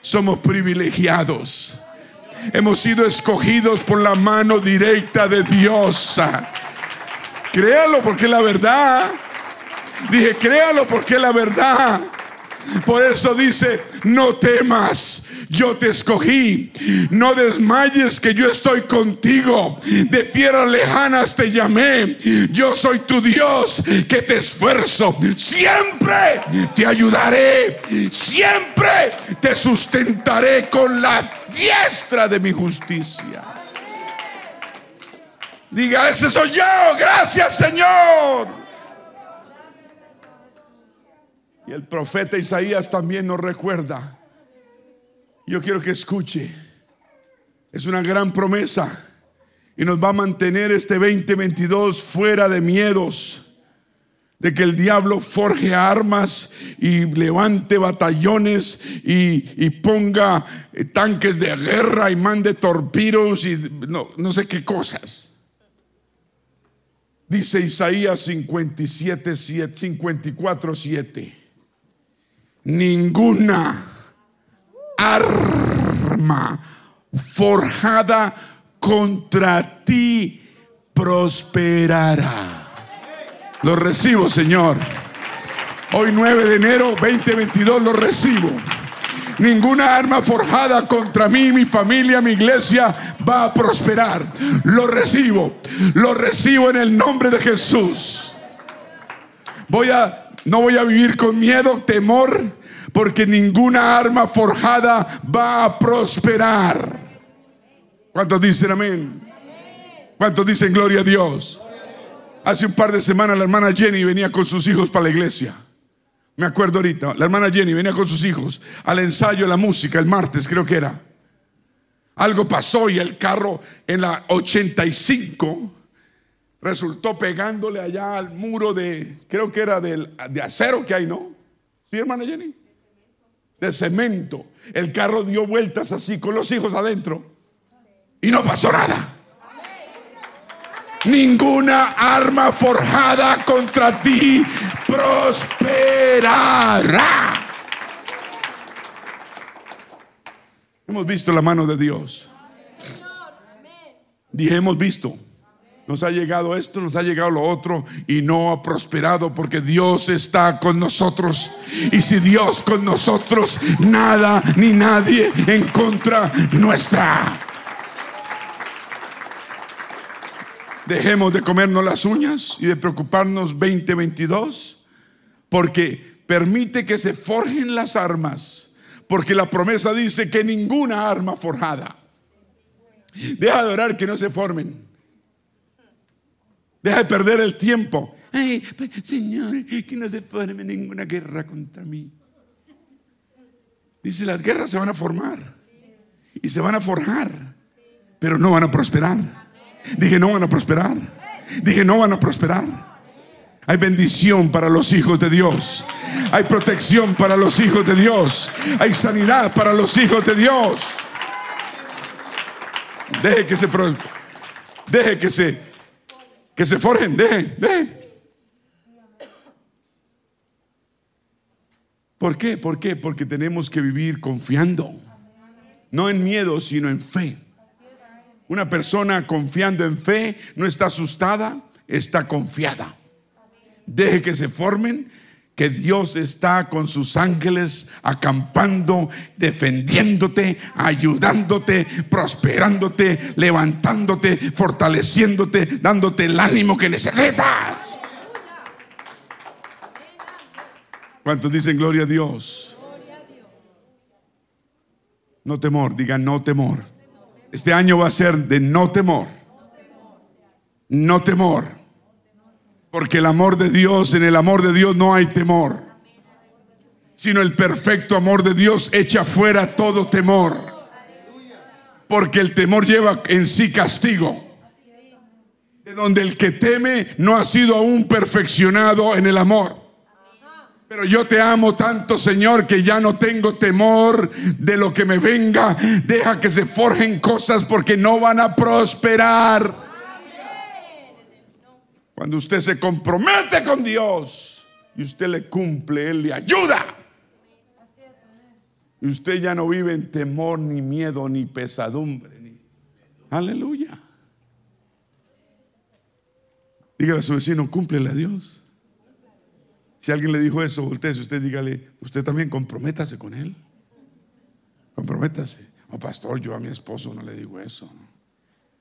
Somos privilegiados. Hemos sido escogidos por la mano directa de Dios. Créalo porque es la verdad. Dije, créalo porque es la verdad. Por eso dice, no temas, yo te escogí. No desmayes que yo estoy contigo. De tierras lejanas te llamé. Yo soy tu Dios que te esfuerzo. Siempre te ayudaré. Siempre te sustentaré con la diestra de mi justicia. Diga, ese soy yo. Gracias Señor. Y el profeta Isaías también nos recuerda. Yo quiero que escuche. Es una gran promesa. Y nos va a mantener este 2022 fuera de miedos. De que el diablo forje armas y levante batallones y, ponga tanques de guerra y mande torpedos y no, no sé qué cosas. Dice Isaías 57, 54, 7. Ninguna arma forjada contra ti prosperará. Lo recibo, Señor. Hoy 9 de enero 2022 lo recibo. Ninguna arma forjada contra mí, mi familia, mi iglesia va a prosperar. Lo recibo. Lo recibo en el nombre de Jesús. Voy a no voy a vivir con miedo, temor, porque ninguna arma forjada va a prosperar. ¿Cuántos dicen amén? ¿Cuántos dicen gloria a Dios? Hace un par de semanas la hermana Jenny venía con sus hijos para la iglesia. Me acuerdo ahorita, la hermana Jenny venía con sus hijos al ensayo de la música el martes, creo que era. Algo pasó y el carro en la 85 resultó pegándole allá al muro de, creo que era de acero que hay, ¿no? ¿Sí, hermana Jenny? De cemento. El carro dio vueltas así con los hijos adentro y no pasó nada. Ninguna arma forjada contra ti prosperará. Hemos visto la mano de Dios. Dije, hemos visto. Nos ha llegado esto, nos ha llegado lo otro y no ha prosperado porque Dios está con nosotros. Y si Dios con nosotros, nada ni nadie en contra nuestra. Dejemos de comernos las uñas y de preocuparnos 2022, porque permite que se forjen las armas, porque la promesa dice que ninguna arma forjada. Deja de orar que no se formen. Deja de perder el tiempo. Ay, pues, Señor, que no se forme ninguna guerra contra mí. Dice, las guerras se van a formar y se van a forjar, pero no van a prosperar. Dije, no van a prosperar. Dije, no van a prosperar. Hay bendición para los hijos de Dios. Hay protección para los hijos de Dios. Hay sanidad para los hijos de Dios. Deje que se deje que se que se forjen, deje, deje. ¿Por qué? ¿Por qué? Porque tenemos que vivir confiando. No en miedo, sino en fe. Una persona confiando en fe no está asustada, está confiada. Deje que se formen, que Dios está con sus ángeles acampando, defendiéndote, ayudándote, prosperándote, levantándote, fortaleciéndote, dándote el ánimo que necesitas. ¿Cuántos dicen gloria a Dios? No temor, digan no temor. Este año va a ser de no temor. No temor. Porque el amor de Dios, en el amor de Dios no hay temor, sino el perfecto amor de Dios echa fuera todo temor. Porque el temor lleva en sí castigo. De donde el que teme no ha sido aún perfeccionado en el amor. Pero yo te amo tanto, Señor, que ya no tengo temor de lo que me venga. Deja que se forjen cosas porque no van a prosperar. Cuando usted se compromete con Dios y usted le cumple, Él le ayuda. Y usted ya no vive en temor, ni miedo, ni pesadumbre. Aleluya. Dígale a su vecino, cúmplele a Dios. Si alguien le dijo eso, usted, usted dígale, usted también comprométase con Él. Comprométase. Oh, pastor, yo a mi esposo no le digo eso.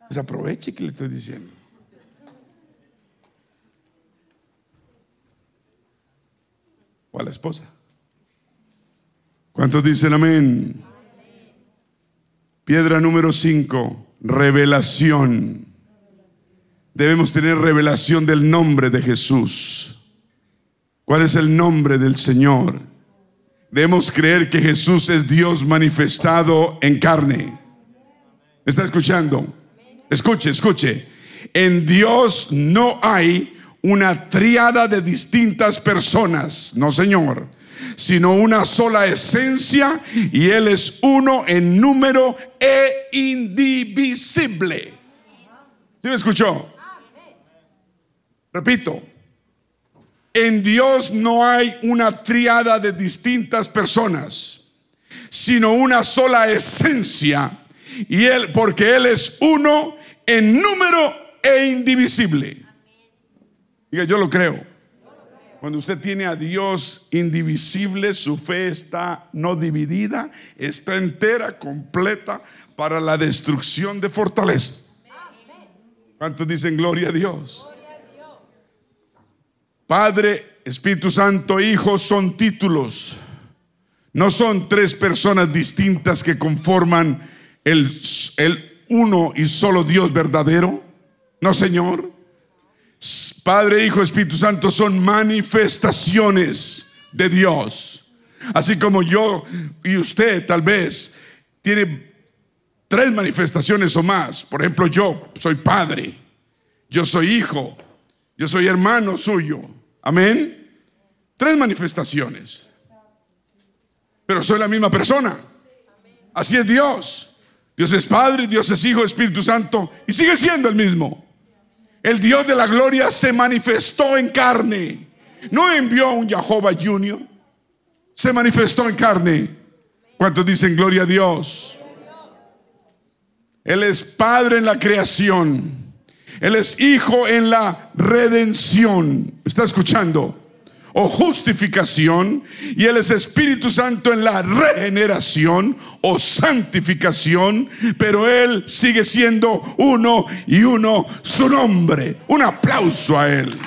Pues aproveche que le estoy diciendo. O a la esposa. ¿Cuántos dicen amén? Piedra número 5, revelación. Debemos tener revelación del nombre de Jesús. ¿Cuál es el nombre del Señor? Debemos creer que Jesús es Dios manifestado en carne. ¿Está escuchando? Escuche, escuche. En Dios no hay una triada de distintas personas, no señor, sino una sola esencia y Él es uno en número e indivisible. ¿Sí me escuchó? Repito, en Dios no hay una triada de distintas personas, sino una sola esencia y Él, porque Él es uno en número e indivisible. Diga, yo lo creo. Cuando usted tiene a Dios indivisible, su fe está no dividida, está entera, completa para la destrucción de fortaleza. ¿Cuántos dicen gloria a Dios? Padre, Espíritu Santo, Hijo son títulos. No son tres personas distintas que conforman el, el uno y solo Dios verdadero. No, Señor. Padre, Hijo, Espíritu Santo son manifestaciones de Dios. Así como yo y usted tal vez tiene tres manifestaciones o más. Por ejemplo, yo soy padre, yo soy hijo, yo soy hermano suyo. Amén. Tres manifestaciones. Pero soy la misma persona. Así es Dios. Dios es Padre, Dios es Hijo, Espíritu Santo y sigue siendo el mismo. El Dios de la gloria se manifestó en carne. No envió a un Jehová Junior. Se manifestó en carne. ¿Cuántos dicen gloria a Dios? Él es Padre en la creación. Él es Hijo en la redención. ¿Está escuchando? O justificación y Él es Espíritu Santo en la regeneración o santificación, pero Él sigue siendo uno y uno su nombre. Un aplauso a Él.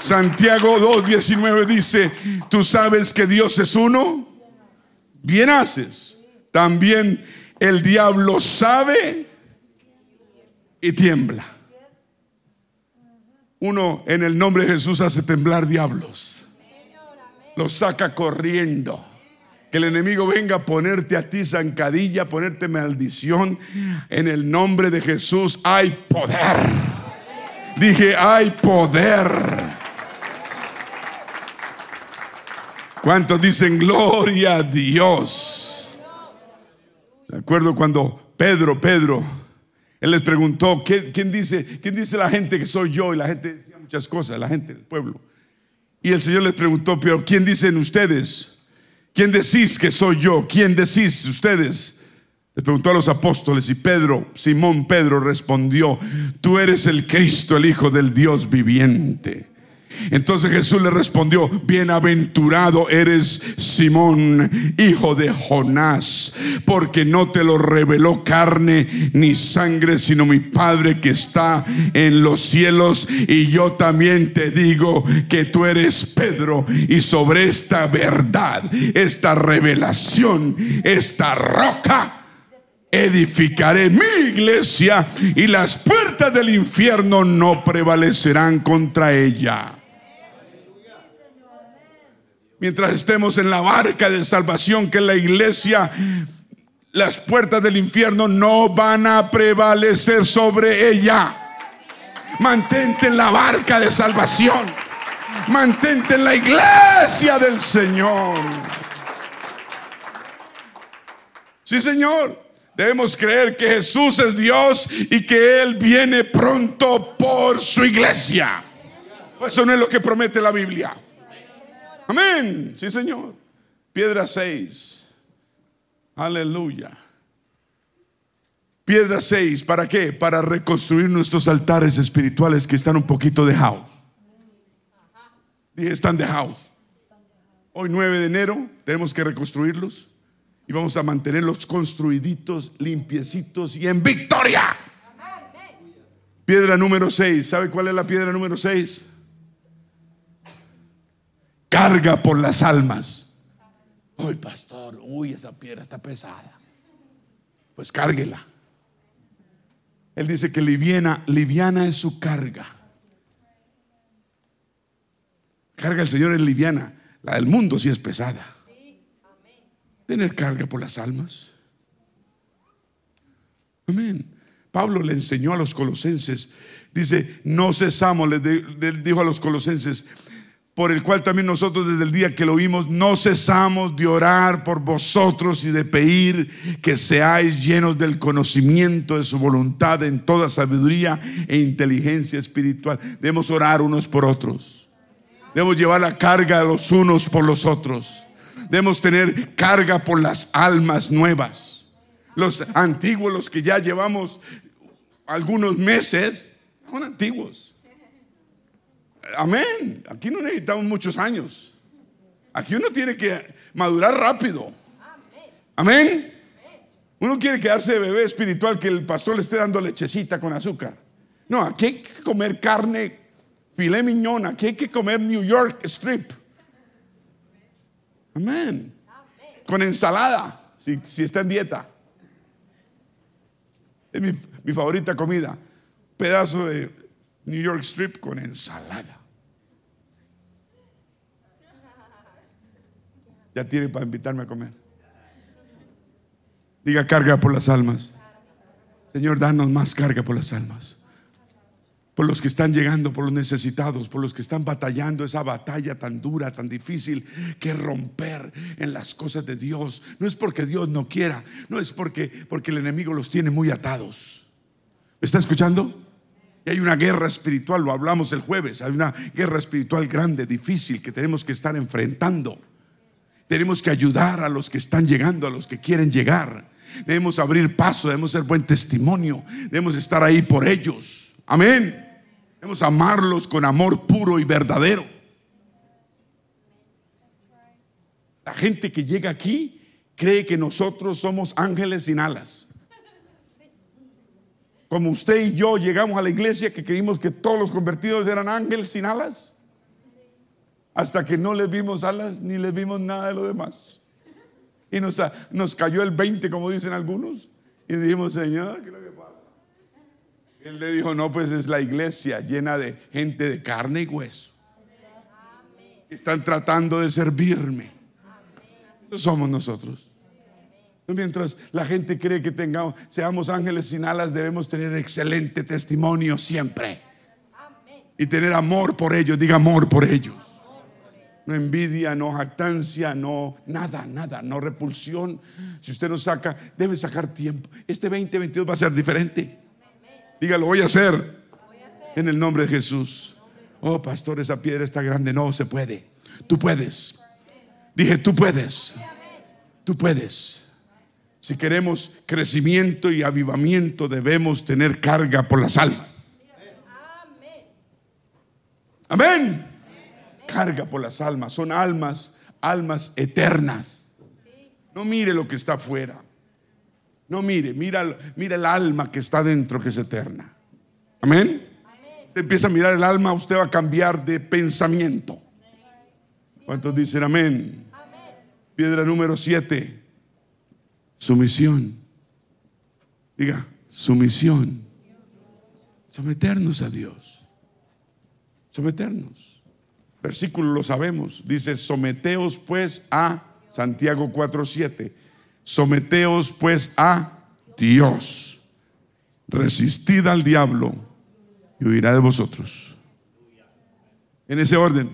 Santiago 2.19 dice, tú sabes que Dios es uno, bien haces. También el diablo sabe y tiembla. Uno en el nombre de Jesús hace temblar diablos. Los saca corriendo. Que el enemigo venga a ponerte a ti zancadilla, ponerte maldición. En el nombre de Jesús hay poder. Dije, hay poder. ¿Cuántos dicen gloria a Dios? De acuerdo cuando Pedro, Pedro, él les preguntó, ¿quién, dice, ¿quién dice la gente que soy yo? Y la gente decía muchas cosas, la gente del pueblo. Y el Señor les preguntó, pero ¿quién dicen ustedes? ¿Quién decís que soy yo? ¿Quién decís ustedes? Les preguntó a los apóstoles y Pedro, Simón Pedro respondió, tú eres el Cristo, el Hijo del Dios viviente. Entonces Jesús le respondió, bienaventurado eres Simón, hijo de Jonás, porque no te lo reveló carne ni sangre, sino mi Padre que está en los cielos. Y yo también te digo que tú eres Pedro y sobre esta verdad, esta revelación, esta roca, edificaré mi iglesia y las puertas del infierno no prevalecerán contra ella. Mientras estemos en la barca de salvación que la iglesia, las puertas del infierno no van a prevalecer sobre ella. Mantente en la barca de salvación. Mantente en la iglesia del Señor. Sí, Señor. Debemos creer que Jesús es Dios y que Él viene pronto por su iglesia. Eso no es lo que promete la Biblia. Amén. Sí, Señor. Piedra 6. Aleluya. Piedra 6, ¿para qué? Para reconstruir nuestros altares espirituales que están un poquito dejados. Dije, están dejados. Hoy 9 de enero tenemos que reconstruirlos y vamos a mantenerlos construiditos, limpiecitos y en victoria. Piedra número 6. ¿Sabe cuál es la piedra número 6? Carga por las almas. Uy, pastor, uy, esa piedra está pesada. Pues cárguela. Él dice que liviana, liviana es su carga. Carga el Señor es liviana. La del mundo sí es pesada. Tener carga por las almas. Amén. Pablo le enseñó a los colosenses. Dice, no cesamos, le dijo a los colosenses, por el cual también nosotros desde el día que lo oímos no cesamos de orar por vosotros y de pedir que seáis llenos del conocimiento de su voluntad en toda sabiduría e inteligencia espiritual. Debemos orar unos por otros. Debemos llevar la carga de los unos por los otros. Debemos tener carga por las almas nuevas. Los antiguos, los que ya llevamos algunos meses, son antiguos Amén. Aquí no necesitamos muchos años. Aquí uno tiene que madurar rápido. Amén. Uno quiere quedarse de bebé espiritual que el pastor le esté dando lechecita con azúcar. No, aquí hay que comer carne, filé miñón, aquí hay que comer New York strip. Amén. Con ensalada, si, está en dieta. Es mi, mi favorita comida. Pedazo de New York strip con ensalada. Ya tiene para invitarme a comer. Diga carga por las almas. Señor, danos más carga por las almas. Por los que están llegando, por los necesitados, por los que están batallando esa batalla tan dura, tan difícil que romper en las cosas de Dios. No es porque Dios no quiera, no es porque, porque el enemigo los tiene muy atados. ¿Me está escuchando? Y hay una guerra espiritual, lo hablamos el jueves, hay una guerra espiritual grande, difícil que tenemos que estar enfrentando. Tenemos que ayudar a los que están llegando, a los que quieren llegar. Debemos abrir paso, debemos ser buen testimonio, debemos estar ahí por ellos. Amén. Debemos amarlos con amor puro y verdadero. La gente que llega aquí cree que nosotros somos ángeles sin alas. Como usted y yo llegamos a la iglesia que creímos que todos los convertidos eran ángeles sin alas hasta que no les vimos alas ni les vimos nada de lo demás. Y nos, nos cayó el 20, como dicen algunos, y dijimos, Señor, ¿qué es lo que pasa? Él le dijo, no, pues es la iglesia llena de gente de carne y hueso. Están tratando de servirme. Eso somos nosotros. Mientras la gente cree que tengamos, seamos ángeles sin alas, debemos tener excelente testimonio siempre. Y tener amor por ellos, diga amor por ellos no envidia, no jactancia, no nada, nada, no repulsión. Si usted no saca, debe sacar tiempo. Este 2022 va a ser diferente. Dígalo, voy a hacer en el nombre de Jesús. Oh, pastor, esa piedra está grande. No se puede. Tú puedes. Dije, tú puedes. Tú puedes. Si queremos crecimiento y avivamiento, debemos tener carga por las almas. Amén. Carga por las almas. Son almas, almas eternas. No mire lo que está afuera. No mire, mira, mira el alma que está dentro que es eterna. Amén. Usted empieza a mirar el alma, usted va a cambiar de pensamiento. ¿Cuántos dicen amén? Piedra número siete. Sumisión. Diga, sumisión. Someternos a Dios. Someternos. Versículo lo sabemos. Dice, someteos pues a Santiago 4:7. Someteos pues a Dios. Resistid al diablo y huirá de vosotros. En ese orden.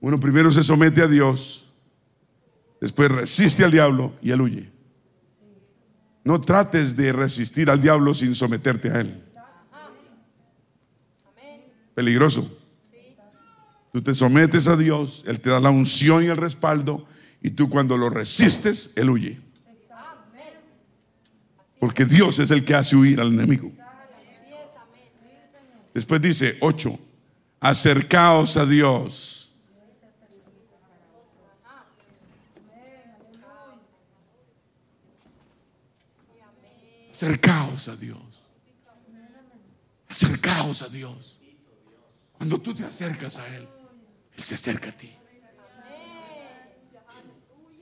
Uno primero se somete a Dios, después resiste al diablo y él huye. No trates de resistir al diablo sin someterte a él. Peligroso. Tú te sometes a Dios, Él te da la unción y el respaldo, y tú cuando lo resistes, Él huye. Porque Dios es el que hace huir al enemigo. Después dice 8, acercaos a Dios. Acercaos a Dios. Acercaos a Dios. Cuando tú te acercas a Él, Él se acerca a ti.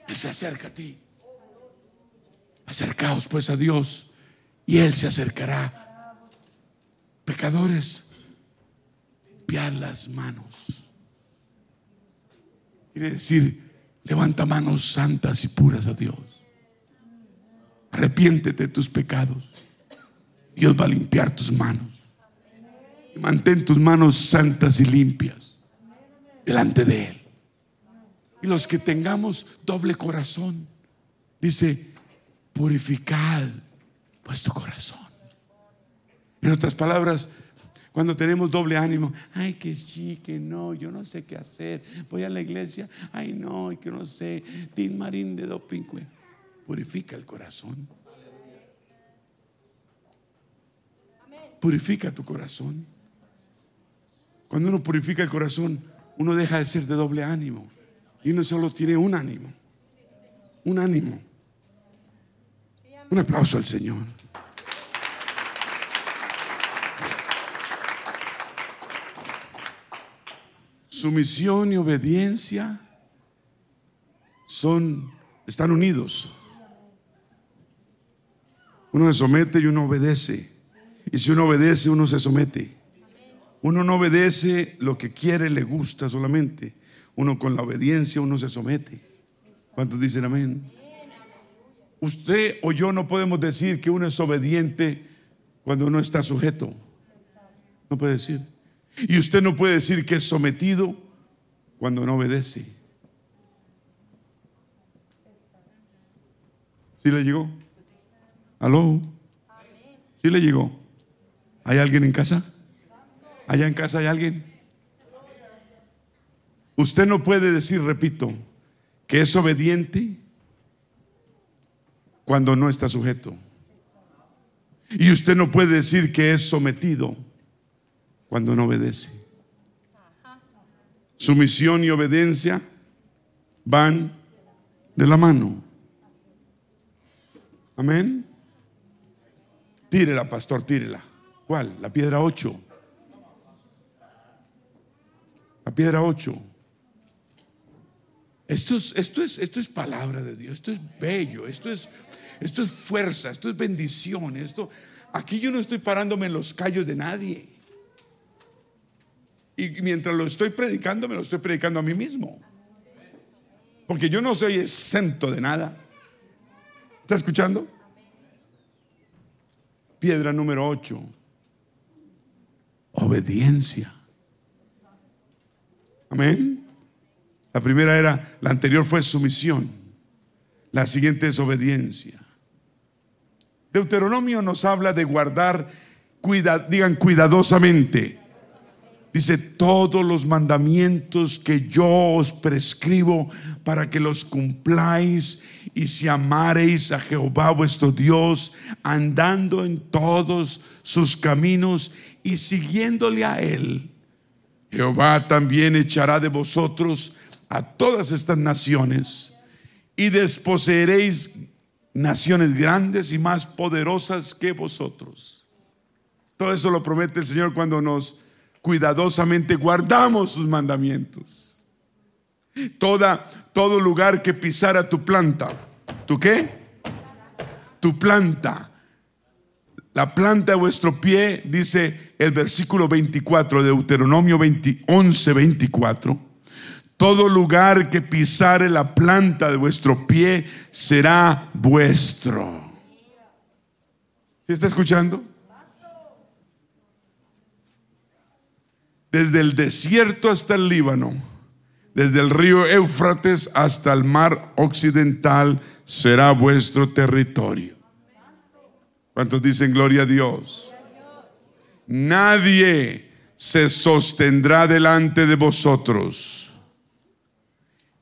Él se acerca a ti. Acercaos pues a Dios y Él se acercará. Pecadores, limpiad las manos. Quiere decir, levanta manos santas y puras a Dios. Arrepiéntete de tus pecados. Dios va a limpiar tus manos. Mantén tus manos santas y limpias delante de Él. Y los que tengamos doble corazón, dice, purificad vuestro corazón. En otras palabras, cuando tenemos doble ánimo, ay, que sí, que no, yo no sé qué hacer. Voy a la iglesia, ay, no, que no sé. Tin Marín de Dopinque. Purifica el corazón. Purifica tu corazón. Cuando uno purifica el corazón, uno deja de ser de doble ánimo. Y uno solo tiene un ánimo. Un ánimo. Un aplauso al Señor. Sumisión y obediencia son están unidos. Uno se somete y uno obedece. Y si uno obedece, uno se somete. Uno no obedece lo que quiere, le gusta solamente. Uno con la obediencia, uno se somete. ¿Cuántos dicen amén? Usted o yo no podemos decir que uno es obediente cuando uno está sujeto. No puede decir. Y usted no puede decir que es sometido cuando no obedece. ¿Sí le llegó? ¿Aló? ¿Sí le llegó? ¿Hay alguien en casa? ¿Allá en casa hay alguien? Usted no puede decir, repito, que es obediente cuando no está sujeto. Y usted no puede decir que es sometido cuando no obedece. Sumisión y obediencia van de la mano. Amén. Tírela, pastor, tírela. ¿Cuál? La piedra 8. Piedra 8. Esto es, esto, es, esto es palabra de Dios, esto es bello, esto es, esto es fuerza, esto es bendición. Esto, aquí yo no estoy parándome en los callos de nadie. Y mientras lo estoy predicando, me lo estoy predicando a mí mismo. Porque yo no soy exento de nada. ¿Está escuchando? Piedra número 8. Obediencia. Amén. La primera era, la anterior fue sumisión. La siguiente es obediencia. Deuteronomio nos habla de guardar, digan cuidadosamente. Dice todos los mandamientos que yo os prescribo para que los cumpláis y si amareis a Jehová vuestro Dios, andando en todos sus caminos y siguiéndole a Él, Jehová también echará de vosotros a todas estas naciones y desposeeréis naciones grandes y más poderosas que vosotros. Todo eso lo promete el Señor cuando nos cuidadosamente guardamos sus mandamientos. Toda, todo lugar que pisara tu planta, ¿tu qué? Tu planta. La planta de vuestro pie, dice el versículo 24 de Deuteronomio 11, 24. Todo lugar que pisare la planta de vuestro pie será vuestro. ¿Se está escuchando? Desde el desierto hasta el Líbano, desde el río Éufrates hasta el mar occidental será vuestro territorio. ¿Cuántos dicen gloria a Dios? Nadie se sostendrá delante de vosotros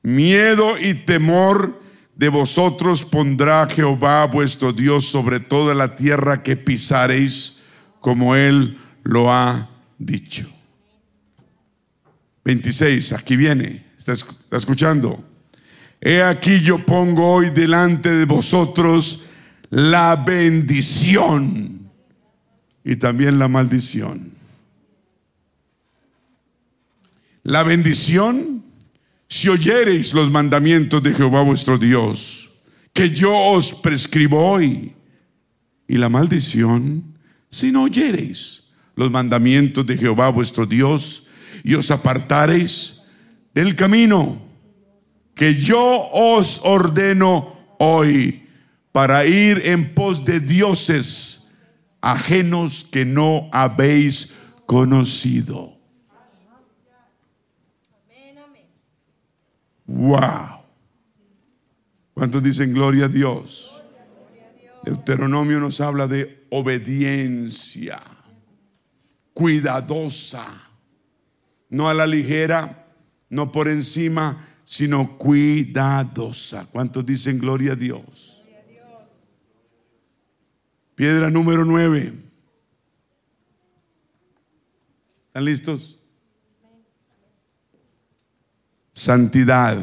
Miedo y temor de vosotros pondrá Jehová vuestro Dios sobre toda la tierra que pisareis, como Él lo ha dicho. 26, aquí viene, está escuchando. He aquí yo pongo hoy delante de vosotros la bendición y también la maldición. La bendición si oyereis los mandamientos de Jehová vuestro Dios, que yo os prescribo hoy, y la maldición, si no oyereis los mandamientos de Jehová vuestro Dios, y os apartareis del camino que yo os ordeno hoy para ir en pos de dioses ajenos que no habéis conocido. Wow. ¿Cuántos dicen gloria a Dios? Deuteronomio nos habla de obediencia cuidadosa, no a la ligera, no por encima, sino cuidadosa. ¿Cuántos dicen gloria a Dios? Piedra número nueve. ¿Están listos? Santidad.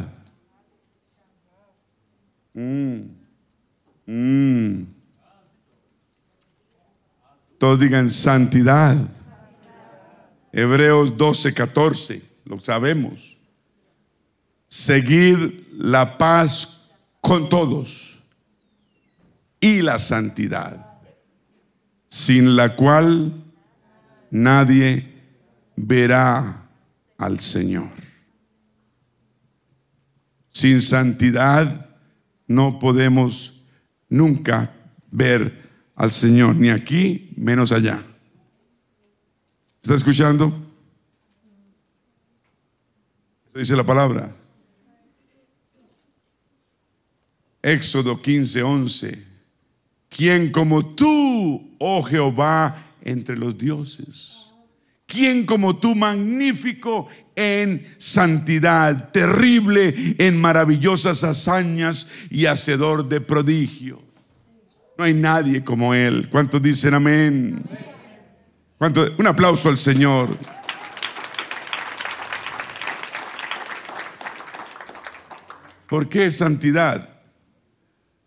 Mm. Mm. Todos digan santidad. Hebreos 12, 14, lo sabemos. Seguir la paz con todos y la santidad, sin la cual nadie verá al Señor. Sin santidad no podemos nunca ver al Señor, ni aquí, menos allá. ¿Está escuchando? Dice la palabra. Éxodo 15, 11. ¿Quién como tú, oh Jehová, entre los dioses? ¿Quién como tú, magnífico en santidad, terrible en maravillosas hazañas y hacedor de prodigio? No hay nadie como Él. ¿Cuántos dicen amén? ¿Cuánto? Un aplauso al Señor. ¿Por qué santidad?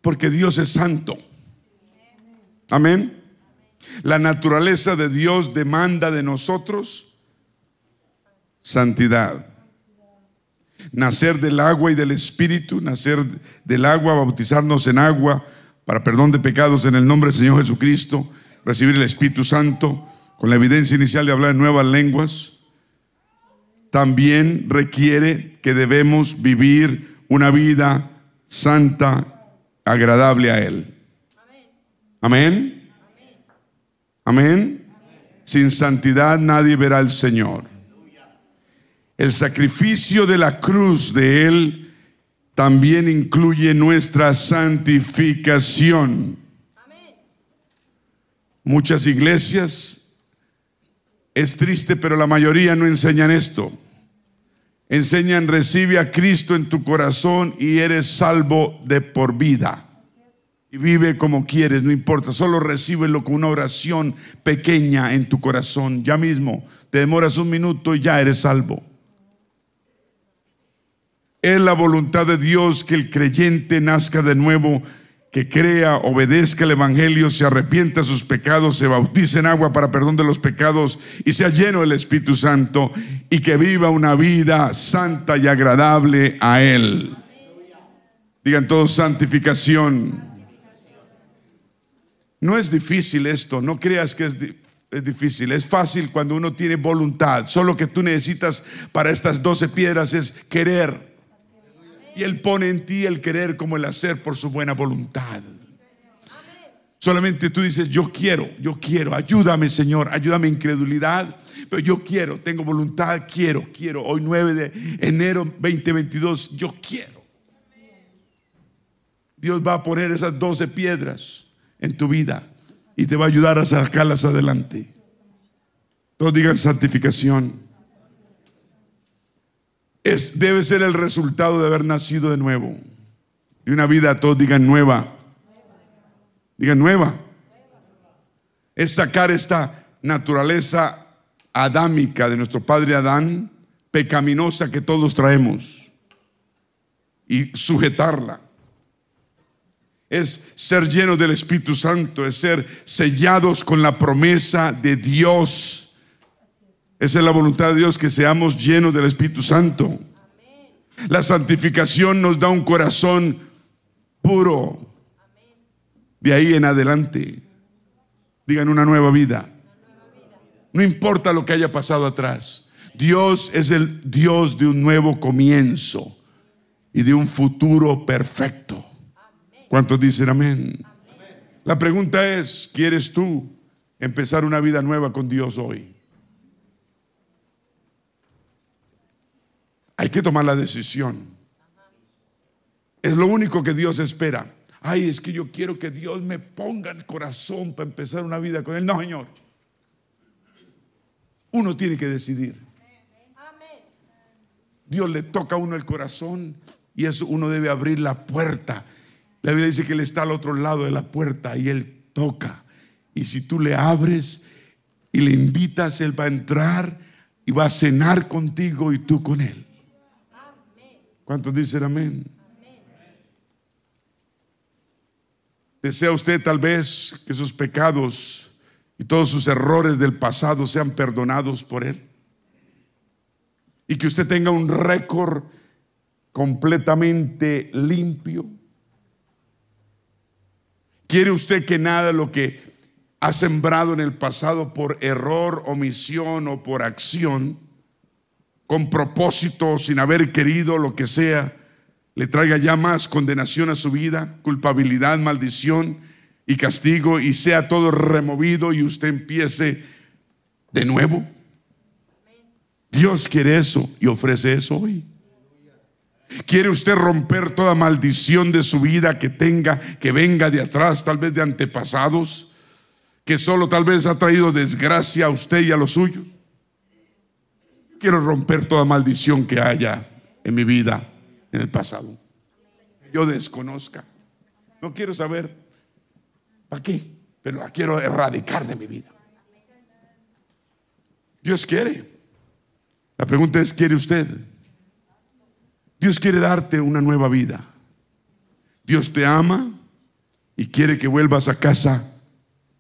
Porque Dios es santo. Amén. La naturaleza de Dios demanda de nosotros santidad. Nacer del agua y del espíritu, nacer del agua, bautizarnos en agua para perdón de pecados en el nombre del Señor Jesucristo, recibir el Espíritu Santo con la evidencia inicial de hablar en nuevas lenguas, también requiere que debemos vivir una vida santa, agradable a Él. Amén. Amén. Sin santidad nadie verá al Señor. El sacrificio de la cruz de Él también incluye nuestra santificación. Muchas iglesias, es triste, pero la mayoría no enseñan esto. enseñan, recibe a Cristo en tu corazón y eres salvo de por vida. Y vive como quieres, no importa, solo recíbelo con una oración pequeña en tu corazón. Ya mismo, te demoras un minuto y ya eres salvo. Es la voluntad de Dios que el creyente nazca de nuevo que crea, obedezca el Evangelio, se arrepienta de sus pecados, se bautice en agua para perdón de los pecados y sea lleno del Espíritu Santo y que viva una vida santa y agradable a Él. Digan todos santificación. No es difícil esto, no creas que es, difícil, es fácil cuando uno tiene voluntad. Solo que tú necesitas para estas doce piedras es querer. Y Él pone en ti el querer como el hacer por su buena voluntad. Solamente tú dices, yo quiero, yo quiero, ayúdame Señor, ayúdame incredulidad, pero yo quiero, tengo voluntad, quiero, quiero. Hoy 9 de enero 2022, yo quiero. Dios va a poner esas 12 piedras en tu vida y te va a ayudar a sacarlas adelante. Todos digan santificación es, debe ser el resultado de haber nacido de nuevo. Y una vida, todos digan nueva. Digan nueva. Es sacar esta naturaleza adámica de nuestro padre Adán, pecaminosa que todos traemos, y sujetarla. Es ser llenos del Espíritu Santo, es ser sellados con la promesa de Dios esa es la voluntad de Dios, que seamos llenos del Espíritu Santo. La santificación nos da un corazón puro. De ahí en adelante, digan una nueva vida. No importa lo que haya pasado atrás. Dios es el Dios de un nuevo comienzo y de un futuro perfecto. ¿Cuántos dicen amén? La pregunta es, ¿quieres tú empezar una vida nueva con Dios hoy? Hay que tomar la decisión. Es lo único que Dios espera. Ay, es que yo quiero que Dios me ponga el corazón para empezar una vida con Él. No, Señor. Uno tiene que decidir. Dios le toca a uno el corazón y eso uno debe abrir la puerta. La Biblia dice que Él está al otro lado de la puerta y Él toca. Y si tú le abres y le invitas, Él va a entrar y va a cenar contigo y tú con Él. ¿Cuántos dicen amén? ¿Desea usted tal vez que sus pecados y todos sus errores del pasado sean perdonados por Él? Y que usted tenga un récord completamente limpio. ¿Quiere usted que nada lo que ha sembrado en el pasado por error, omisión o por acción con propósito, sin haber querido, lo que sea, le traiga ya más condenación a su vida, culpabilidad, maldición y castigo, y sea todo removido y usted empiece de nuevo. Dios quiere eso y ofrece eso hoy. ¿Quiere usted romper toda maldición de su vida que tenga, que venga de atrás, tal vez de antepasados, que solo tal vez ha traído desgracia a usted y a los suyos? quiero romper toda maldición que haya en mi vida en el pasado. Yo desconozca. No quiero saber para qué, pero la quiero erradicar de mi vida. Dios quiere. La pregunta es, ¿quiere usted? Dios quiere darte una nueva vida. Dios te ama y quiere que vuelvas a casa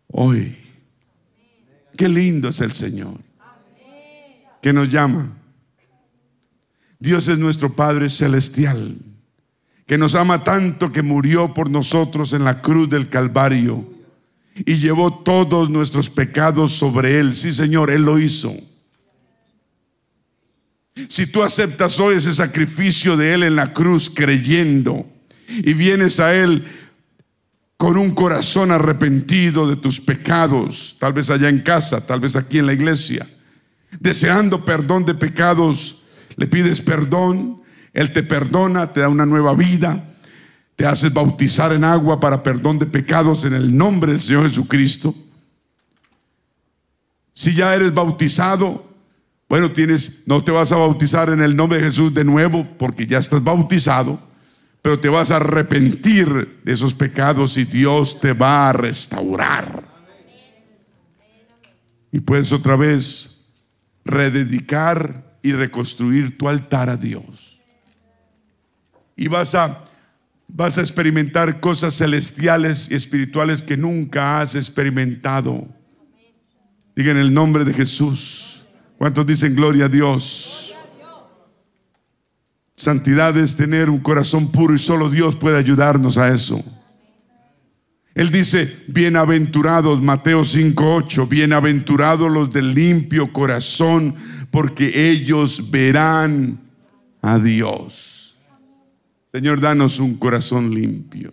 hoy. Qué lindo es el Señor que nos llama. Dios es nuestro Padre Celestial, que nos ama tanto que murió por nosotros en la cruz del Calvario y llevó todos nuestros pecados sobre Él. Sí, Señor, Él lo hizo. Si tú aceptas hoy ese sacrificio de Él en la cruz creyendo y vienes a Él con un corazón arrepentido de tus pecados, tal vez allá en casa, tal vez aquí en la iglesia, deseando perdón de pecados, le pides perdón, Él te perdona, te da una nueva vida, te haces bautizar en agua para perdón de pecados en el nombre del Señor Jesucristo. Si ya eres bautizado, Bueno, tienes, no te vas a bautizar en el nombre de Jesús de nuevo porque ya estás bautizado, pero te vas a arrepentir de esos pecados y Dios te va a restaurar. Y puedes otra vez rededicar y reconstruir tu altar a Dios. Y vas a vas a experimentar cosas celestiales y espirituales que nunca has experimentado. Diga en el nombre de Jesús. ¿Cuántos dicen gloria a Dios? Santidad es tener un corazón puro y solo Dios puede ayudarnos a eso. Él dice, bienaventurados, Mateo 5:8, bienaventurados los del limpio corazón, porque ellos verán a Dios. Señor, danos un corazón limpio.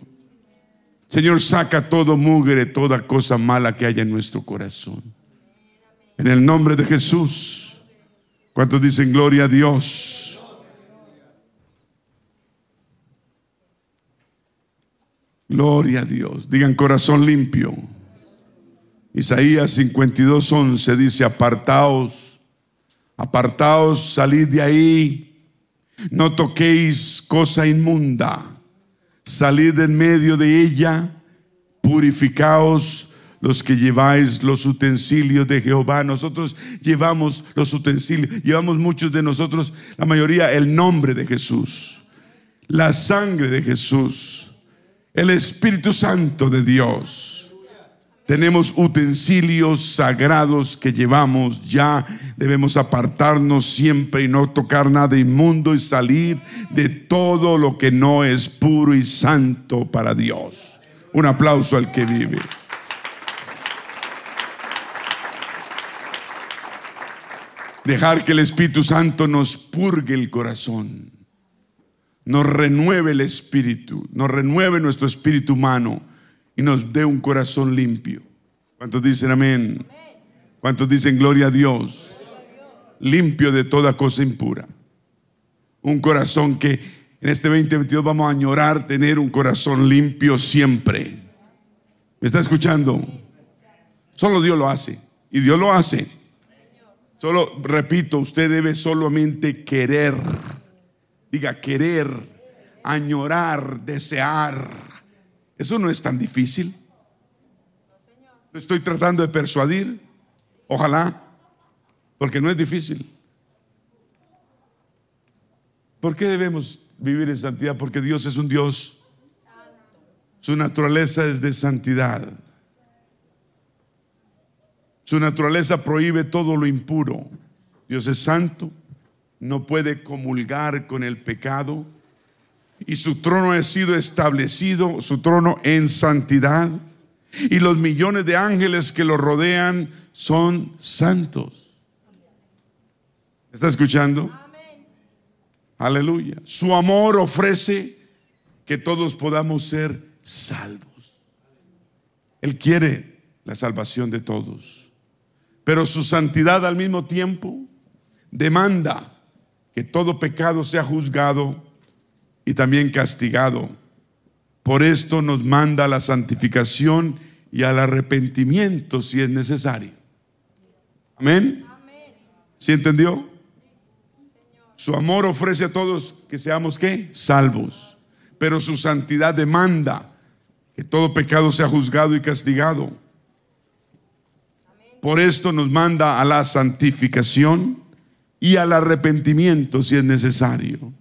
Señor, saca todo mugre, toda cosa mala que haya en nuestro corazón. En el nombre de Jesús. ¿Cuántos dicen gloria a Dios? Gloria a Dios. Digan corazón limpio. Isaías 52, 11 dice, apartaos, apartaos, salid de ahí, no toquéis cosa inmunda, salid en medio de ella, purificaos los que lleváis los utensilios de Jehová. Nosotros llevamos los utensilios, llevamos muchos de nosotros, la mayoría, el nombre de Jesús, la sangre de Jesús el Espíritu Santo de Dios. Tenemos utensilios sagrados que llevamos ya. Debemos apartarnos siempre y no tocar nada inmundo y salir de todo lo que no es puro y santo para Dios. Un aplauso al que vive. Dejar que el Espíritu Santo nos purgue el corazón nos renueve el espíritu, nos renueve nuestro espíritu humano y nos dé un corazón limpio. ¿Cuántos dicen amén? ¿Cuántos dicen gloria a Dios? Limpio de toda cosa impura. Un corazón que en este 2022 vamos a añorar tener un corazón limpio siempre. ¿Me está escuchando? Solo Dios lo hace. Y Dios lo hace. Solo, repito, usted debe solamente querer Diga querer, añorar, desear. Eso no es tan difícil. Lo estoy tratando de persuadir. Ojalá. Porque no es difícil. ¿Por qué debemos vivir en santidad? Porque Dios es un Dios. Su naturaleza es de santidad. Su naturaleza prohíbe todo lo impuro. Dios es santo no puede comulgar con el pecado y su trono ha sido establecido, su trono en santidad y los millones de ángeles que lo rodean son santos. ¿Está escuchando? Aleluya. Su amor ofrece que todos podamos ser salvos. Él quiere la salvación de todos. Pero su santidad al mismo tiempo demanda que todo pecado sea juzgado y también castigado. Por esto nos manda a la santificación y al arrepentimiento si es necesario. Amén. ¿Sí entendió? Su amor ofrece a todos que seamos qué? Salvos. Pero su santidad demanda que todo pecado sea juzgado y castigado. Por esto nos manda a la santificación y al arrepentimiento si es necesario.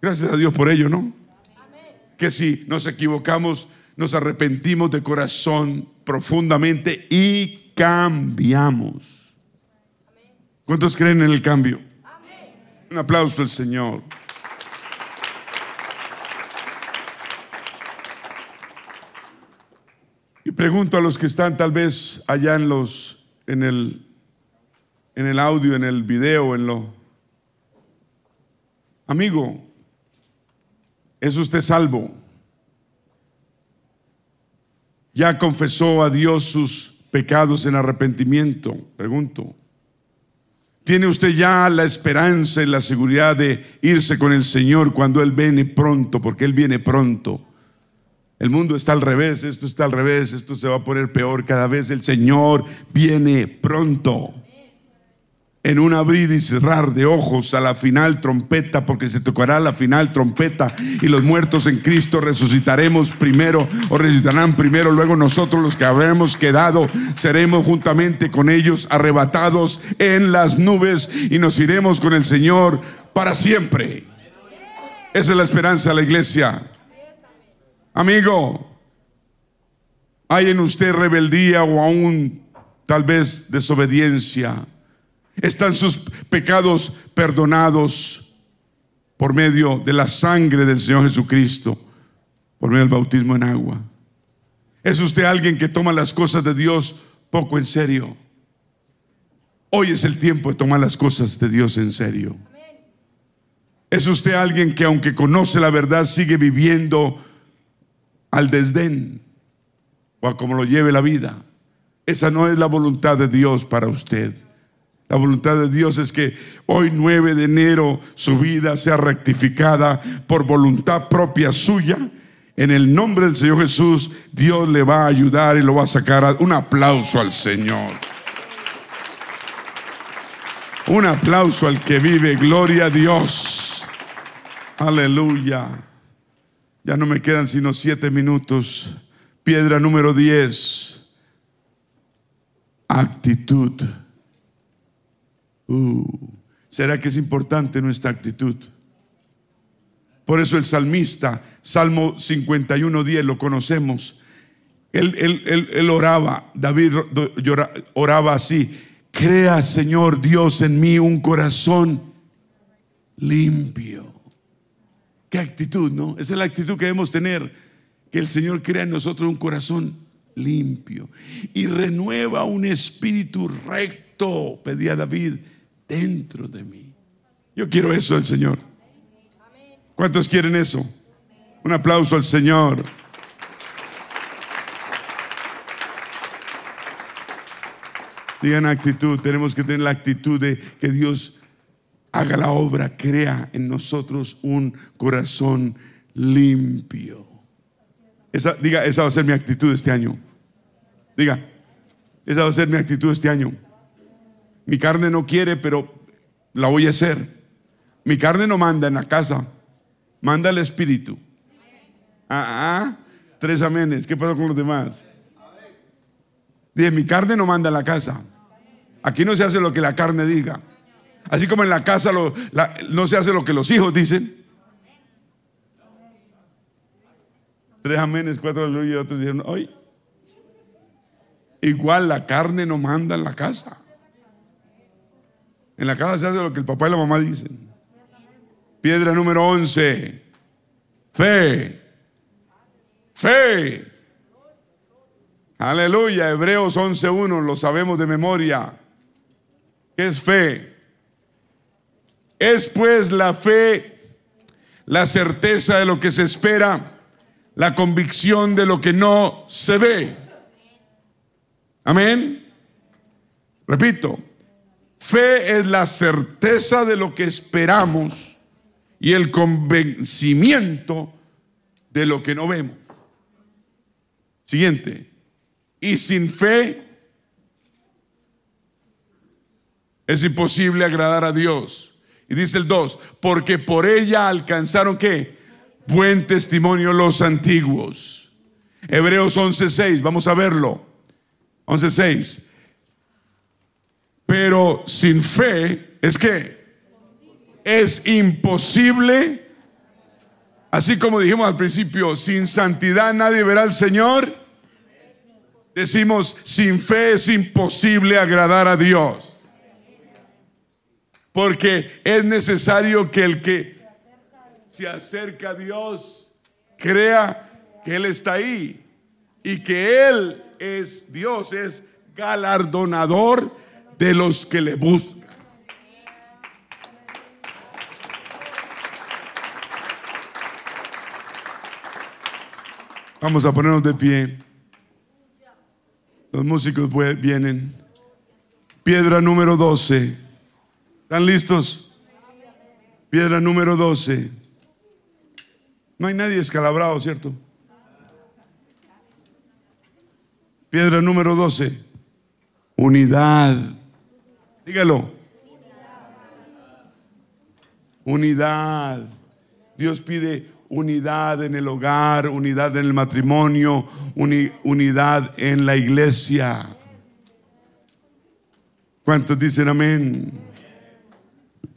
Gracias a Dios por ello, ¿no? Que si nos equivocamos, nos arrepentimos de corazón profundamente y cambiamos. ¿Cuántos creen en el cambio? Un aplauso al Señor. Pregunto a los que están tal vez allá en los en el en el audio, en el video, en lo... Amigo, ¿es usted salvo? ¿Ya confesó a Dios sus pecados en arrepentimiento? Pregunto. ¿Tiene usted ya la esperanza y la seguridad de irse con el Señor cuando Él viene pronto? Porque Él viene pronto. El mundo está al revés, esto está al revés, esto se va a poner peor cada vez. El Señor viene pronto. en un abrir y cerrar de ojos a la final trompeta, porque se tocará la final trompeta y los muertos en Cristo resucitaremos primero o resucitarán primero, luego nosotros los que habremos quedado seremos juntamente con ellos arrebatados en las nubes y nos iremos con el Señor para siempre. Esa es la esperanza de la iglesia. Amigo, hay en usted rebeldía o aún tal vez desobediencia. Están sus pecados perdonados por medio de la sangre del Señor Jesucristo, por medio del bautismo en agua. ¿Es usted alguien que toma las cosas de Dios poco en serio? Hoy es el tiempo de tomar las cosas de Dios en serio. ¿Es usted alguien que aunque conoce la verdad sigue viviendo al desdén o a como lo lleve la vida? Esa no es la voluntad de Dios para usted. La voluntad de Dios es que hoy 9 de enero su vida sea rectificada por voluntad propia suya. En el nombre del Señor Jesús, Dios le va a ayudar y lo va a sacar. Un aplauso al Señor. Un aplauso al que vive. Gloria a Dios. Aleluya. Ya no me quedan sino siete minutos. Piedra número 10. Actitud. Uh, ¿Será que es importante nuestra actitud? Por eso el salmista, Salmo 51, 10, lo conocemos. Él, él, oraba, David oraba así, crea Señor Dios en mí un corazón limpio. Qué actitud, ¿no? Esa es la actitud que debemos tener, que el Señor crea en nosotros un corazón limpio y renueva un espíritu recto, pedía David dentro de mí. Yo quiero eso del Señor. ¿Cuántos quieren eso? Un aplauso al Señor. Digan actitud, tenemos que tener la actitud de que Dios haga la obra, crea en nosotros un corazón limpio. Diga, esa va a ser mi actitud este año. Diga, esa va a ser mi actitud este año. Mi carne no quiere, pero la voy a hacer. Mi carne no manda en la casa, manda el Espíritu. Ah, ah, tres amenes. ¿Qué pasa con los demás? Dije, mi carne no manda en la casa. Aquí no se hace lo que la carne diga. Así como en la casa no se hace lo que los hijos dicen. Tres amenes, cuatro aleluya otros dijeron, hoy. Igual la carne no manda en la casa. En la casa se hace lo que el papá y la mamá dicen. Piedra número 11. Fe. Fe. Aleluya. Hebreos 11.1. Lo sabemos de memoria. ¿Qué es fe? Es pues la fe la certeza de lo que se espera, la convicción de lo que no se ve. Amén. Repito, Fe es la certeza de lo que esperamos y el convencimiento de lo que no vemos. Siguiente. Y sin fe es imposible agradar a Dios. Y dice el 2, porque por ella alcanzaron qué? Buen testimonio los antiguos. Hebreos 11:6, vamos a verlo. 11:6. Pero sin fe es que es imposible. Así como dijimos al principio, sin santidad nadie verá al Señor. Decimos, sin fe es imposible agradar a Dios. Porque es necesario que el que se acerca a Dios crea que Él está ahí y que Él es Dios, es galardonador de los que le buscan. Vamos a ponernos de pie. Los músicos vienen. Piedra número 12. ¿Están listos? Piedra número 12. No hay nadie escalabrado, ¿cierto? Piedra número 12. Unidad. Dígalo. Unidad. Dios pide unidad en el hogar, unidad en el matrimonio, unidad en la iglesia. ¿Cuántos dicen amén?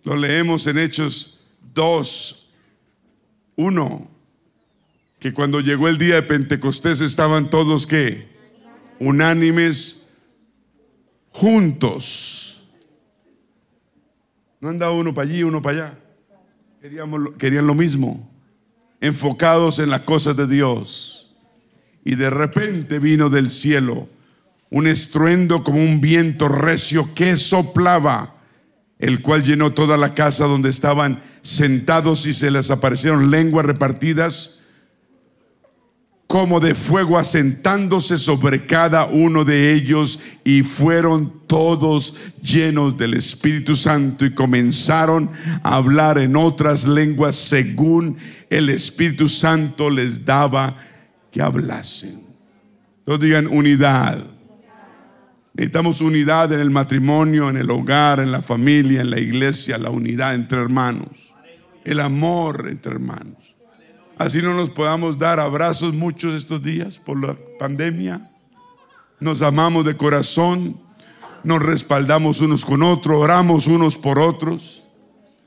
Lo leemos en Hechos 2, 1, que cuando llegó el día de Pentecostés estaban todos que unánimes juntos. No andaba uno para allí, uno para allá. querían lo mismo, enfocados en las cosas de Dios. Y de repente vino del cielo un estruendo como un viento recio que soplaba, el cual llenó toda la casa donde estaban sentados y se les aparecieron lenguas repartidas como de fuego asentándose sobre cada uno de ellos y fueron todos llenos del Espíritu Santo y comenzaron a hablar en otras lenguas según el Espíritu Santo les daba que hablasen. Todos digan unidad. Necesitamos unidad en el matrimonio, en el hogar, en la familia, en la iglesia, la unidad entre hermanos, el amor entre hermanos. Así no nos podamos dar abrazos muchos estos días por la pandemia. Nos amamos de corazón, nos respaldamos unos con otros, oramos unos por otros,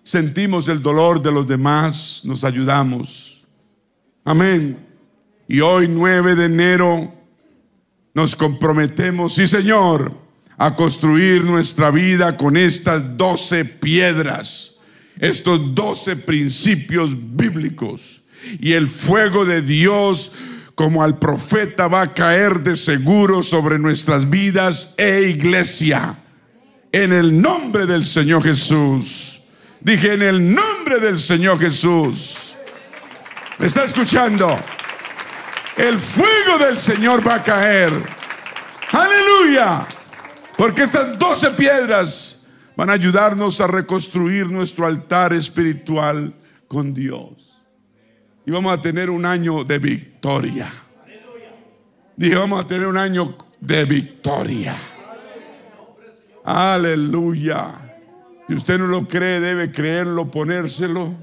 sentimos el dolor de los demás, nos ayudamos. Amén. Y hoy 9 de enero nos comprometemos, sí Señor, a construir nuestra vida con estas doce piedras, estos doce principios bíblicos. Y el fuego de Dios como al profeta va a caer de seguro sobre nuestras vidas e iglesia. En el nombre del Señor Jesús. Dije, en el nombre del Señor Jesús. ¿Me está escuchando? El fuego del Señor va a caer. Aleluya. Porque estas doce piedras van a ayudarnos a reconstruir nuestro altar espiritual con Dios. Y vamos a tener un año de victoria. Dije, vamos a tener un año de victoria. Aleluya. Si usted no lo cree, debe creerlo, ponérselo.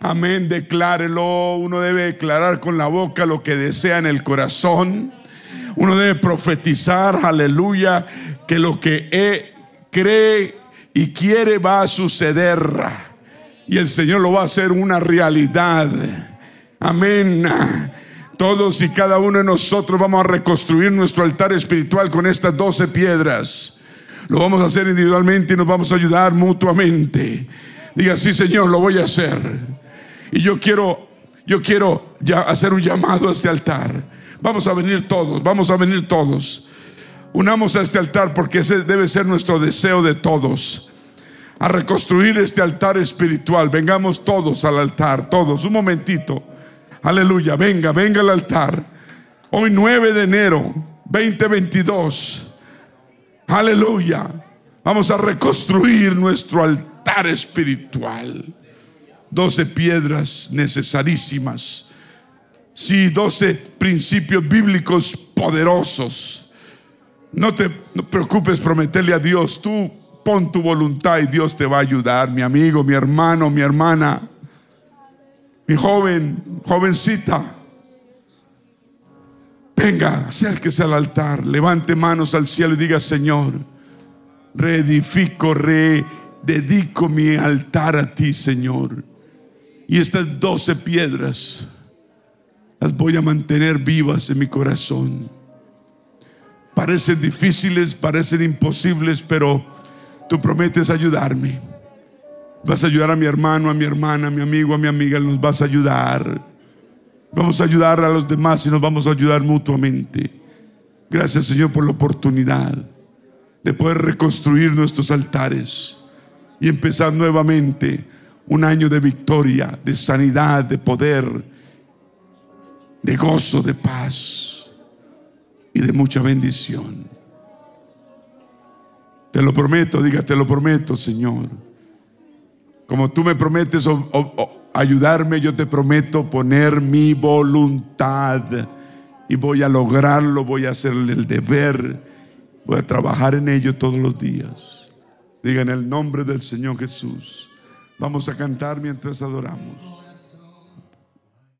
Amén, declárelo. Uno debe declarar con la boca lo que desea en el corazón. Uno debe profetizar, aleluya, que lo que cree y quiere va a suceder. Y el Señor lo va a hacer una realidad. Amén. Todos y cada uno de nosotros vamos a reconstruir nuestro altar espiritual con estas doce piedras. Lo vamos a hacer individualmente y nos vamos a ayudar mutuamente. Diga, sí Señor, lo voy a hacer. Y yo quiero, yo quiero ya hacer un llamado a este altar. Vamos a venir todos, vamos a venir todos. Unamos a este altar porque ese debe ser nuestro deseo de todos. A reconstruir este altar espiritual. Vengamos todos al altar, todos. Un momentito. Aleluya. Venga, venga al altar. Hoy 9 de enero 2022. Aleluya. Vamos a reconstruir nuestro altar espiritual. 12 piedras necesarísimas. Sí, 12 principios bíblicos poderosos. No te preocupes prometerle a Dios. Tú pon tu voluntad y Dios te va a ayudar, mi amigo, mi hermano, mi hermana, mi joven, jovencita. Venga, acérquese al altar, levante manos al cielo y diga, Señor, reedifico, rededico mi altar a ti, Señor. Y estas doce piedras las voy a mantener vivas en mi corazón. Parecen difíciles, parecen imposibles, pero tú prometes ayudarme. Vas a ayudar a mi hermano, a mi hermana, a mi amigo, a mi amiga, nos vas a ayudar. Vamos a ayudar a los demás y nos vamos a ayudar mutuamente. Gracias Señor por la oportunidad de poder reconstruir nuestros altares y empezar nuevamente un año de victoria, de sanidad, de poder, de gozo, de paz y de mucha bendición. Te lo prometo, diga, te lo prometo, Señor. Como tú me prometes ayudarme, yo te prometo poner mi voluntad y voy a lograrlo, voy a hacerle el deber, voy a trabajar en ello todos los días. Diga en el nombre del Señor Jesús. Vamos a cantar mientras adoramos.